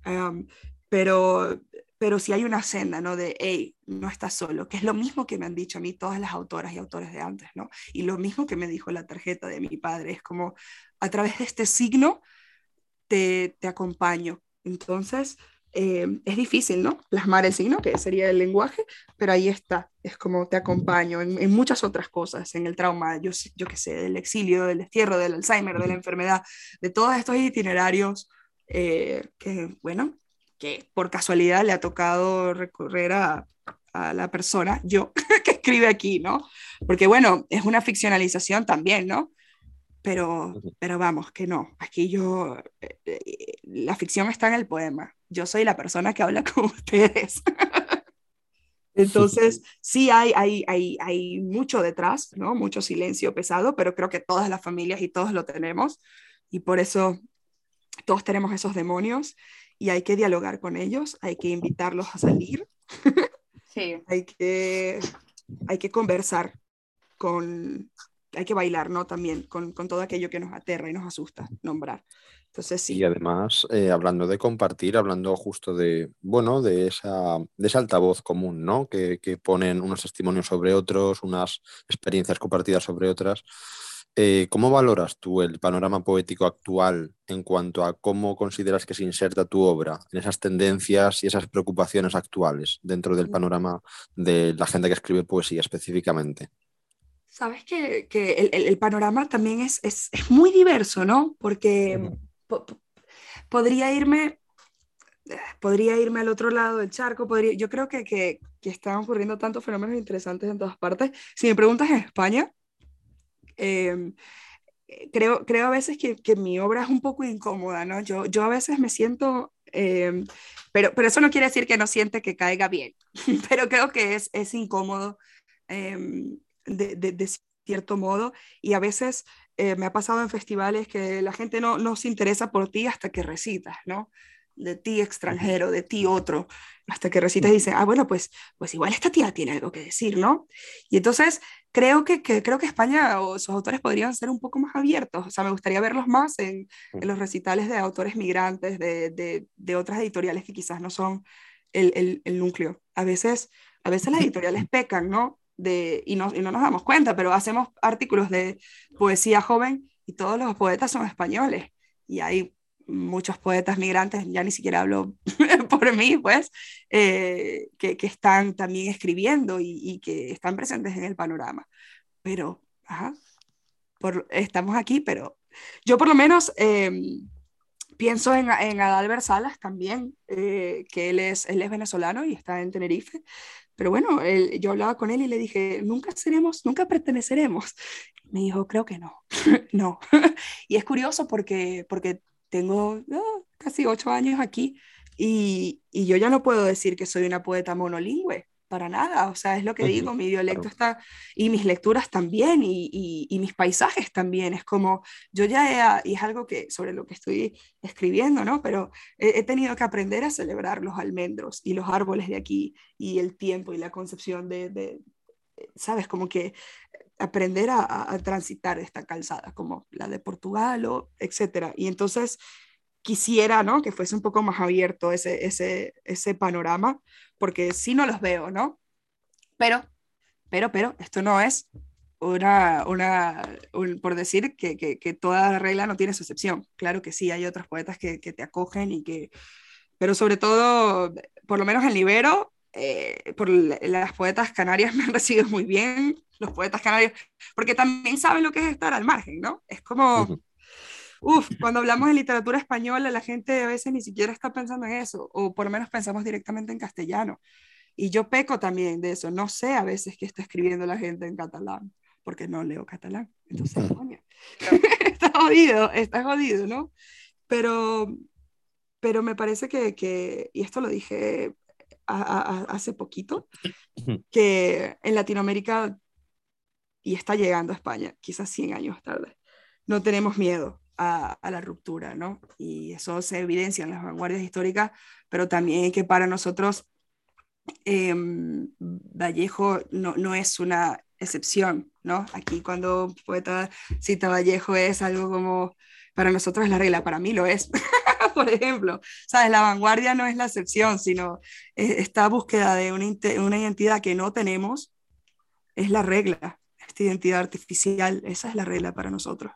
Um, pero, pero sí hay una senda, ¿no? De, hey, no estás solo, que es lo mismo que me han dicho a mí todas las autoras y autores de antes, ¿no? Y lo mismo que me dijo la tarjeta de mi padre, es como, a través de este signo te, te acompaño. Entonces, eh, es difícil, ¿no? Plasmar el signo, que sería el lenguaje, pero ahí está, es como te acompaño en, en muchas otras cosas, en el trauma, yo, yo qué sé, del exilio, del destierro, del Alzheimer, de la enfermedad, de todos estos itinerarios eh, que, bueno, que por casualidad le ha tocado recorrer a, a la persona, yo, que escribe aquí, ¿no? Porque bueno, es una ficcionalización también, ¿no? Pero, pero vamos, que no, aquí yo, eh, eh, la ficción está en el poema, yo soy la persona que habla con ustedes. Entonces, sí hay, hay, hay, hay mucho detrás, ¿no? Mucho silencio pesado, pero creo que todas las familias y todos lo tenemos y por eso todos tenemos esos demonios y hay que dialogar con ellos, hay que invitarlos a salir, sí. hay, que, hay que conversar con, hay que bailar, ¿no? También con, con, todo aquello que nos aterra y nos asusta, nombrar. Entonces, sí. Y además, eh, hablando de compartir, hablando justo de, bueno, de esa, de esa altavoz común, ¿no? Que, que, ponen unos testimonios sobre otros, unas experiencias compartidas sobre otras. Eh, ¿Cómo valoras tú el panorama poético actual en cuanto a cómo consideras que se inserta tu obra en esas tendencias y esas preocupaciones actuales dentro del panorama de la gente que escribe poesía específicamente? Sabes que, el, panorama también es, es, muy diverso, ¿no? Porque podría irme podría irme al otro lado del charco, podría, yo creo que, que, que, están ocurriendo tantos fenómenos interesantes en todas partes. Si me preguntas en España, Em, creo, creo a veces que, que, mi obra es un poco incómoda, ¿no? Yo, yo a veces me siento, em, pero, pero eso no quiere decir que no siente que caiga bien, pero creo que es, es incómodo em, de, de, cierto modo y a veces eh, me ha pasado en festivales que la gente no, no se interesa por ti hasta que recitas, ¿no? de ti extranjero, de ti otro, hasta que recitas y dice, ah, bueno, pues, pues igual esta tía tiene algo que decir, ¿no? Y entonces creo que, creo que España o sus autores podrían ser un poco más abiertos, o sea, me gustaría verlos más en, en los recitales de autores migrantes, de, de, de, otras editoriales que quizás no son el, el, el, núcleo. A veces, a veces las editoriales pecan, ¿no? De, y, no, y no nos damos cuenta, pero hacemos artículos de poesía joven y todos los poetas son españoles. Y hay muchos poetas migrantes, ya ni siquiera hablo por mí, pues, eh, que, están también escribiendo y, y, que están presentes en el panorama. Pero, ajá, por, estamos aquí, pero yo por lo menos eh, pienso en, en, Adalbert Salas también, eh, que él es, él es venezolano y está en Tenerife. Pero bueno, él, yo hablaba con él y le dije, nunca seremos, nunca perteneceremos. Me dijo, creo que no, no. y es curioso porque, porque tengo ah, casi ocho años aquí y, y, yo ya no puedo decir que soy una poeta monolingüe, para nada, o sea, es lo que digo, mi dialecto está, y mis lecturas también, y, y, y, mis paisajes también, es como, yo ya he, y es algo que, sobre lo que estoy escribiendo, ¿no? Pero he, he, tenido que aprender a celebrar los almendros y los árboles de aquí, y el tiempo y la concepción de, de ¿sabes? Como que aprender a, a, transitar esta calzada, como la de Portugal o etcétera. Y entonces quisiera, ¿no? Que fuese un poco más abierto ese, ese, ese panorama, porque sí no los veo, ¿no? Pero, pero, pero, esto no es una, una un, por decir que, que, que, toda regla no tiene su excepción. Claro que sí, hay otros poetas que, que te acogen y que, pero sobre todo, por lo menos en Libero, eh, por las poetas canarias me han recibido muy bien, los poetas canarios, porque también saben lo que es estar al margen, ¿no? Es como, uff, cuando hablamos de literatura española, la gente a veces ni siquiera está pensando en eso, o por lo menos pensamos directamente en castellano. Y yo peco también de eso, no sé a veces qué está escribiendo la gente en catalán, porque no leo catalán. Entonces, coño, está jodido, está jodido, ¿no? Pero, pero me parece que, que, y esto lo dije a, a, hace poquito, que en Latinoamérica, y está llegando a España, quizás 100 años tarde, no tenemos miedo a, la ruptura, ¿no? Y eso se evidencia en las vanguardias históricas, pero también que para nosotros eh, Vallejo no, no, es una excepción, ¿no? Aquí cuando poeta cita Vallejo es algo como, para nosotros es la regla, para mí lo es. por ejemplo. ¿Sabes? La vanguardia no es la excepción, sino eh, esta búsqueda de una, una identidad que no tenemos es la regla. Esta identidad artificial, esa es la regla para nosotros.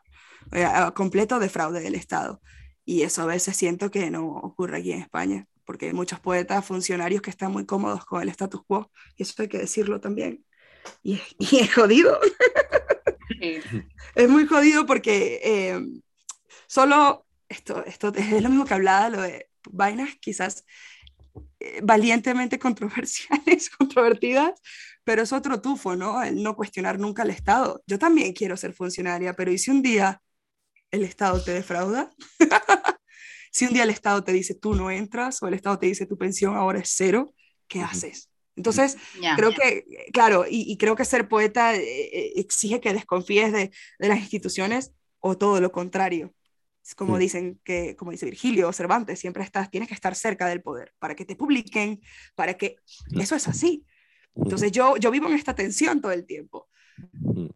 Eh, completo de fraude del Estado. Y eso a veces siento que no ocurre aquí en España, porque hay muchos poetas, funcionarios que están muy cómodos con el status quo, y eso hay que decirlo también. Y, y es jodido. Sí. es muy jodido porque eh, solo esto, esto es lo mismo que hablaba, lo de vainas quizás eh, valientemente controversiales, controvertidas, pero es otro tufo, ¿no? El no cuestionar nunca al Estado. Yo también quiero ser funcionaria, pero ¿y si un día el Estado te defrauda? si un día el Estado te dice tú no entras o el Estado te dice tu pensión ahora es cero, ¿qué haces? Entonces, yeah, creo yeah. que, claro, y, y, creo que ser poeta eh, eh exige que desconfíes de, de, las instituciones o todo lo contrario como dicen que, como dice Virgilio Cervantes, siempre estás, tienes que estar cerca del poder para que te publiquen, para que eso es así. Entonces yo, yo vivo en esta tensión todo el tiempo.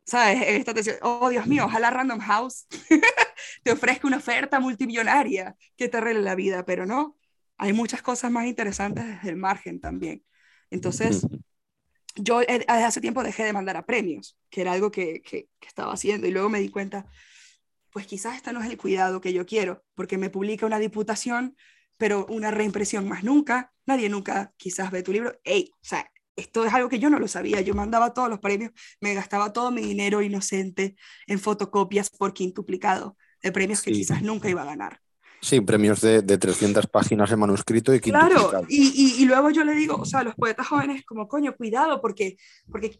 ¿Sabes? Esta oh Dios mío, ojalá Random House te ofrezca una oferta multimillonaria que te arregle la vida, pero no, hay muchas cosas más interesantes desde el margen también. Entonces, yo desde hace tiempo dejé de mandar a premios, que era algo que, que, que estaba haciendo, y luego me di cuenta, pues quizás este no es el cuidado que yo quiero, porque me publica una diputación, pero una reimpresión más nunca, nadie nunca quizás ve tu libro. Ey, o sea, esto es algo que yo no lo sabía, yo mandaba todos los premios, me gastaba todo mi dinero inocente en fotocopias por quintuplicado de premios que quizás nunca iba a ganar. Sí, premios de, de 300 páginas en manuscrito y Claro, y, y, luego yo le digo, o sea, a los poetas jóvenes, como coño, cuidado, porque, porque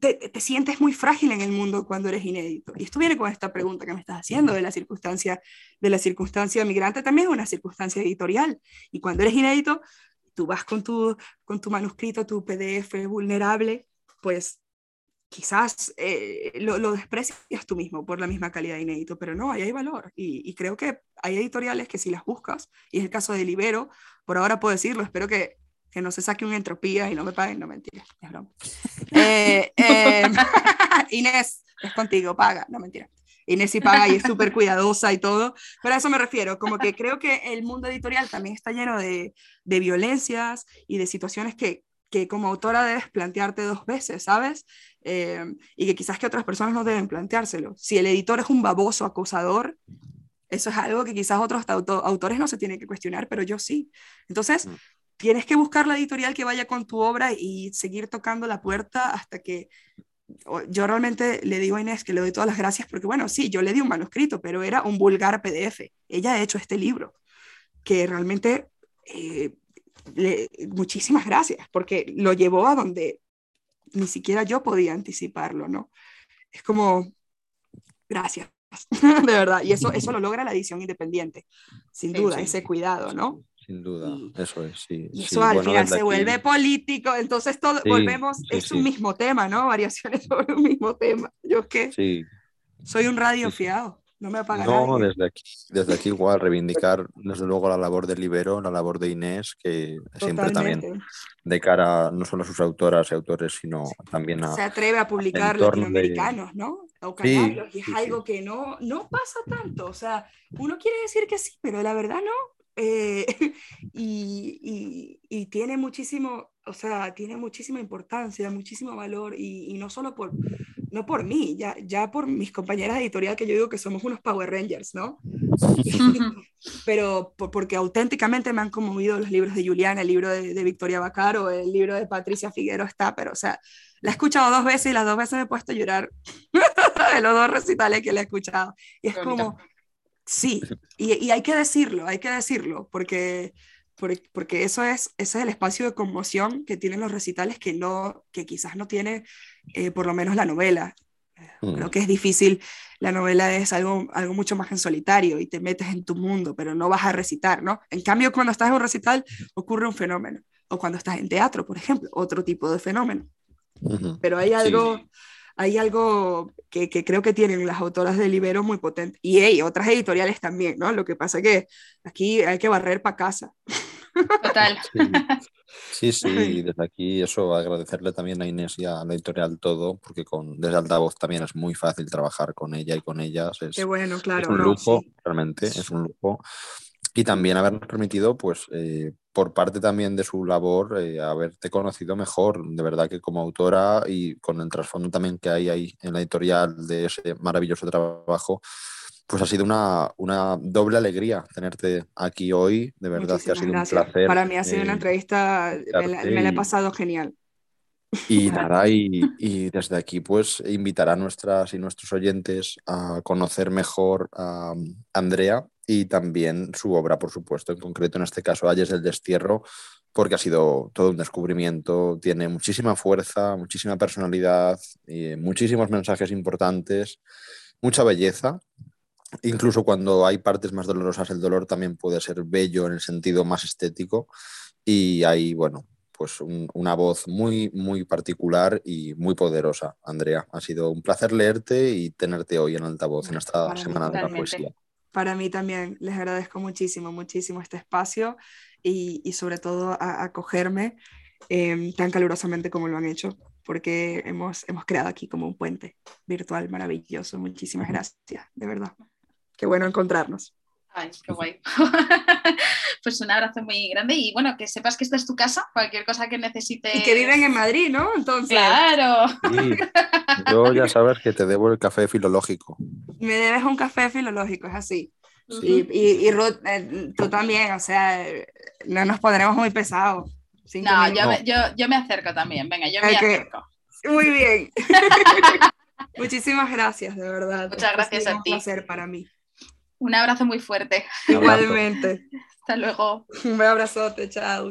te, te, sientes muy frágil en el mundo cuando eres inédito. Y esto viene con esta pregunta que me estás haciendo de la circunstancia, de la circunstancia migrante, también es una circunstancia editorial. Y cuando eres inédito, tú vas con tu, con tu manuscrito, tu PDF vulnerable, pues quizás eh, lo, lo, desprecias tú mismo por la misma calidad de inédito, pero no, ahí hay valor. Y, y, creo que hay editoriales que si las buscas, y es el caso de Libero, por ahora puedo decirlo, espero que que no se saque una entropía y no me paguen, no mentira, es broma. Eh, eh, Inés, es contigo, paga, no mentira. Inés sí paga y es súper cuidadosa y todo, pero a eso me refiero, como que creo que el mundo editorial también está lleno de, de violencias y de situaciones que, que como autora debes plantearte dos veces, ¿sabes? Eh, y que quizás que otras personas no deben planteárselo. Si el editor es un baboso acosador, eso es algo que quizás otros autores no se tienen que cuestionar, pero yo sí. Entonces, mm tienes que buscar la editorial que vaya con tu obra y seguir tocando la puerta hasta que yo realmente le digo a Inés que le doy todas las gracias porque, bueno, sí, yo le di un manuscrito, pero era un vulgar PDF. Ella ha hecho este libro, que realmente eh, le, muchísimas gracias, porque lo llevó a donde ni siquiera yo podía anticiparlo, ¿no? Es como, gracias, de verdad, y eso, eso lo logra la edición independiente, sin duda, ese cuidado, ¿no? Sin duda, eso es, sí. Y eso al final se vuelve político, entonces todo, volvemos, es un mismo tema, ¿no? Variaciones sobre un mismo tema. Yo qué, sí. soy un radio fiado, no me apaga No, desde aquí, desde aquí igual, reivindicar desde luego la labor de Libero, la labor de Inés, que siempre también de cara no solo a sus autoras y autores, sino también a... Se atreve a publicar latinoamericanos, ¿no? O canarios, y es algo que no, no pasa tanto, o sea, uno quiere decir que sí, pero la verdad no, eh, y, y, tiene muchísimo, o sea, tiene muchísima importancia, muchísimo valor, y, y, no solo por, no por mí, ya, ya por mis compañeras de editorial que yo digo que somos unos Power Rangers, ¿no? Pero por, porque auténticamente me han conmovido los libros de Juliana, el libro de, de Victoria Bacaro, el libro de Patricia Figuero está, pero o sea, la he escuchado dos veces y las dos veces me he puesto a llorar de los dos recitales que le he escuchado. Y es como, Sí, y, y, hay que decirlo, hay que decirlo, porque, porque, eso es, ese es el espacio de conmoción que tienen los recitales que, no, que quizás no tiene eh, por lo menos la novela. Mm. Creo que es difícil, la novela es algo, algo mucho más en solitario y te metes en tu mundo, pero no vas a recitar, ¿no? En cambio, cuando estás en un recital ocurre un fenómeno, o cuando estás en teatro, por ejemplo, otro tipo de fenómeno. Pero hay algo, sí hay algo que, que, creo que tienen las autoras de Libero muy potente. Y hey, otras editoriales también, ¿no? Lo que pasa es que aquí hay que barrer para casa. Total. Sí. sí, desde aquí eso agradecerle también a Inés y a la editorial todo, porque con desde altavoz también es muy fácil trabajar con ella y con ellas. Es, Qué bueno, claro. Es un lujo, sí. realmente, es un lujo y también habernos permitido, pues, eh, por parte también de su labor, eh, haberte conocido mejor, de verdad que como autora y con el trasfondo también que hay ahí en la editorial de ese maravilloso trabajo, pues ha sido una, una doble alegría tenerte aquí hoy, de verdad Muchísimas que ha sido gracias. un placer. Para mí ha sido eh, una entrevista, me la, me la, he pasado genial. Y nada, y, y, desde aquí pues invitar a nuestras y nuestros oyentes a conocer mejor a Andrea y también su obra, por supuesto, en concreto en este caso Ayes del Destierro, porque ha sido todo un descubrimiento, tiene muchísima fuerza, muchísima personalidad, y muchísimos mensajes importantes, mucha belleza. Incluso cuando hay partes más dolorosas, el dolor también puede ser bello en el sentido más estético. Y hay, bueno, pues un, una voz muy, muy particular y muy poderosa, Andrea. Ha sido un placer leerte y tenerte hoy en altavoz en esta Semana de la Poesía para mí también les agradezco muchísimo, muchísimo este espacio y, y sobre todo a, acogerme eh, tan calurosamente como lo han hecho, porque hemos, hemos creado aquí como un puente virtual maravilloso. Muchísimas gracias, de verdad. Qué bueno encontrarnos. Ay, qué guay. pues un abrazo muy grande y bueno, que sepas que esta es tu casa, cualquier cosa que necesites. Y que viven en Madrid, ¿no? Entonces. Claro. Sí, yo ya sabes que te debo el café filológico. Me debes un café filológico, es así. Sí. Y, y, y Ruth, eh, tú también, o sea, no nos pondremos muy pesados. No, yo, No. me- yo, yo me acerco también, venga, yo me acerco. Muy bien. Muchísimas gracias, de verdad. Muchas gracias a un ti. placer para mí. Un abrazo muy fuerte. Igualmente. Hasta luego. Un abrazote, chao.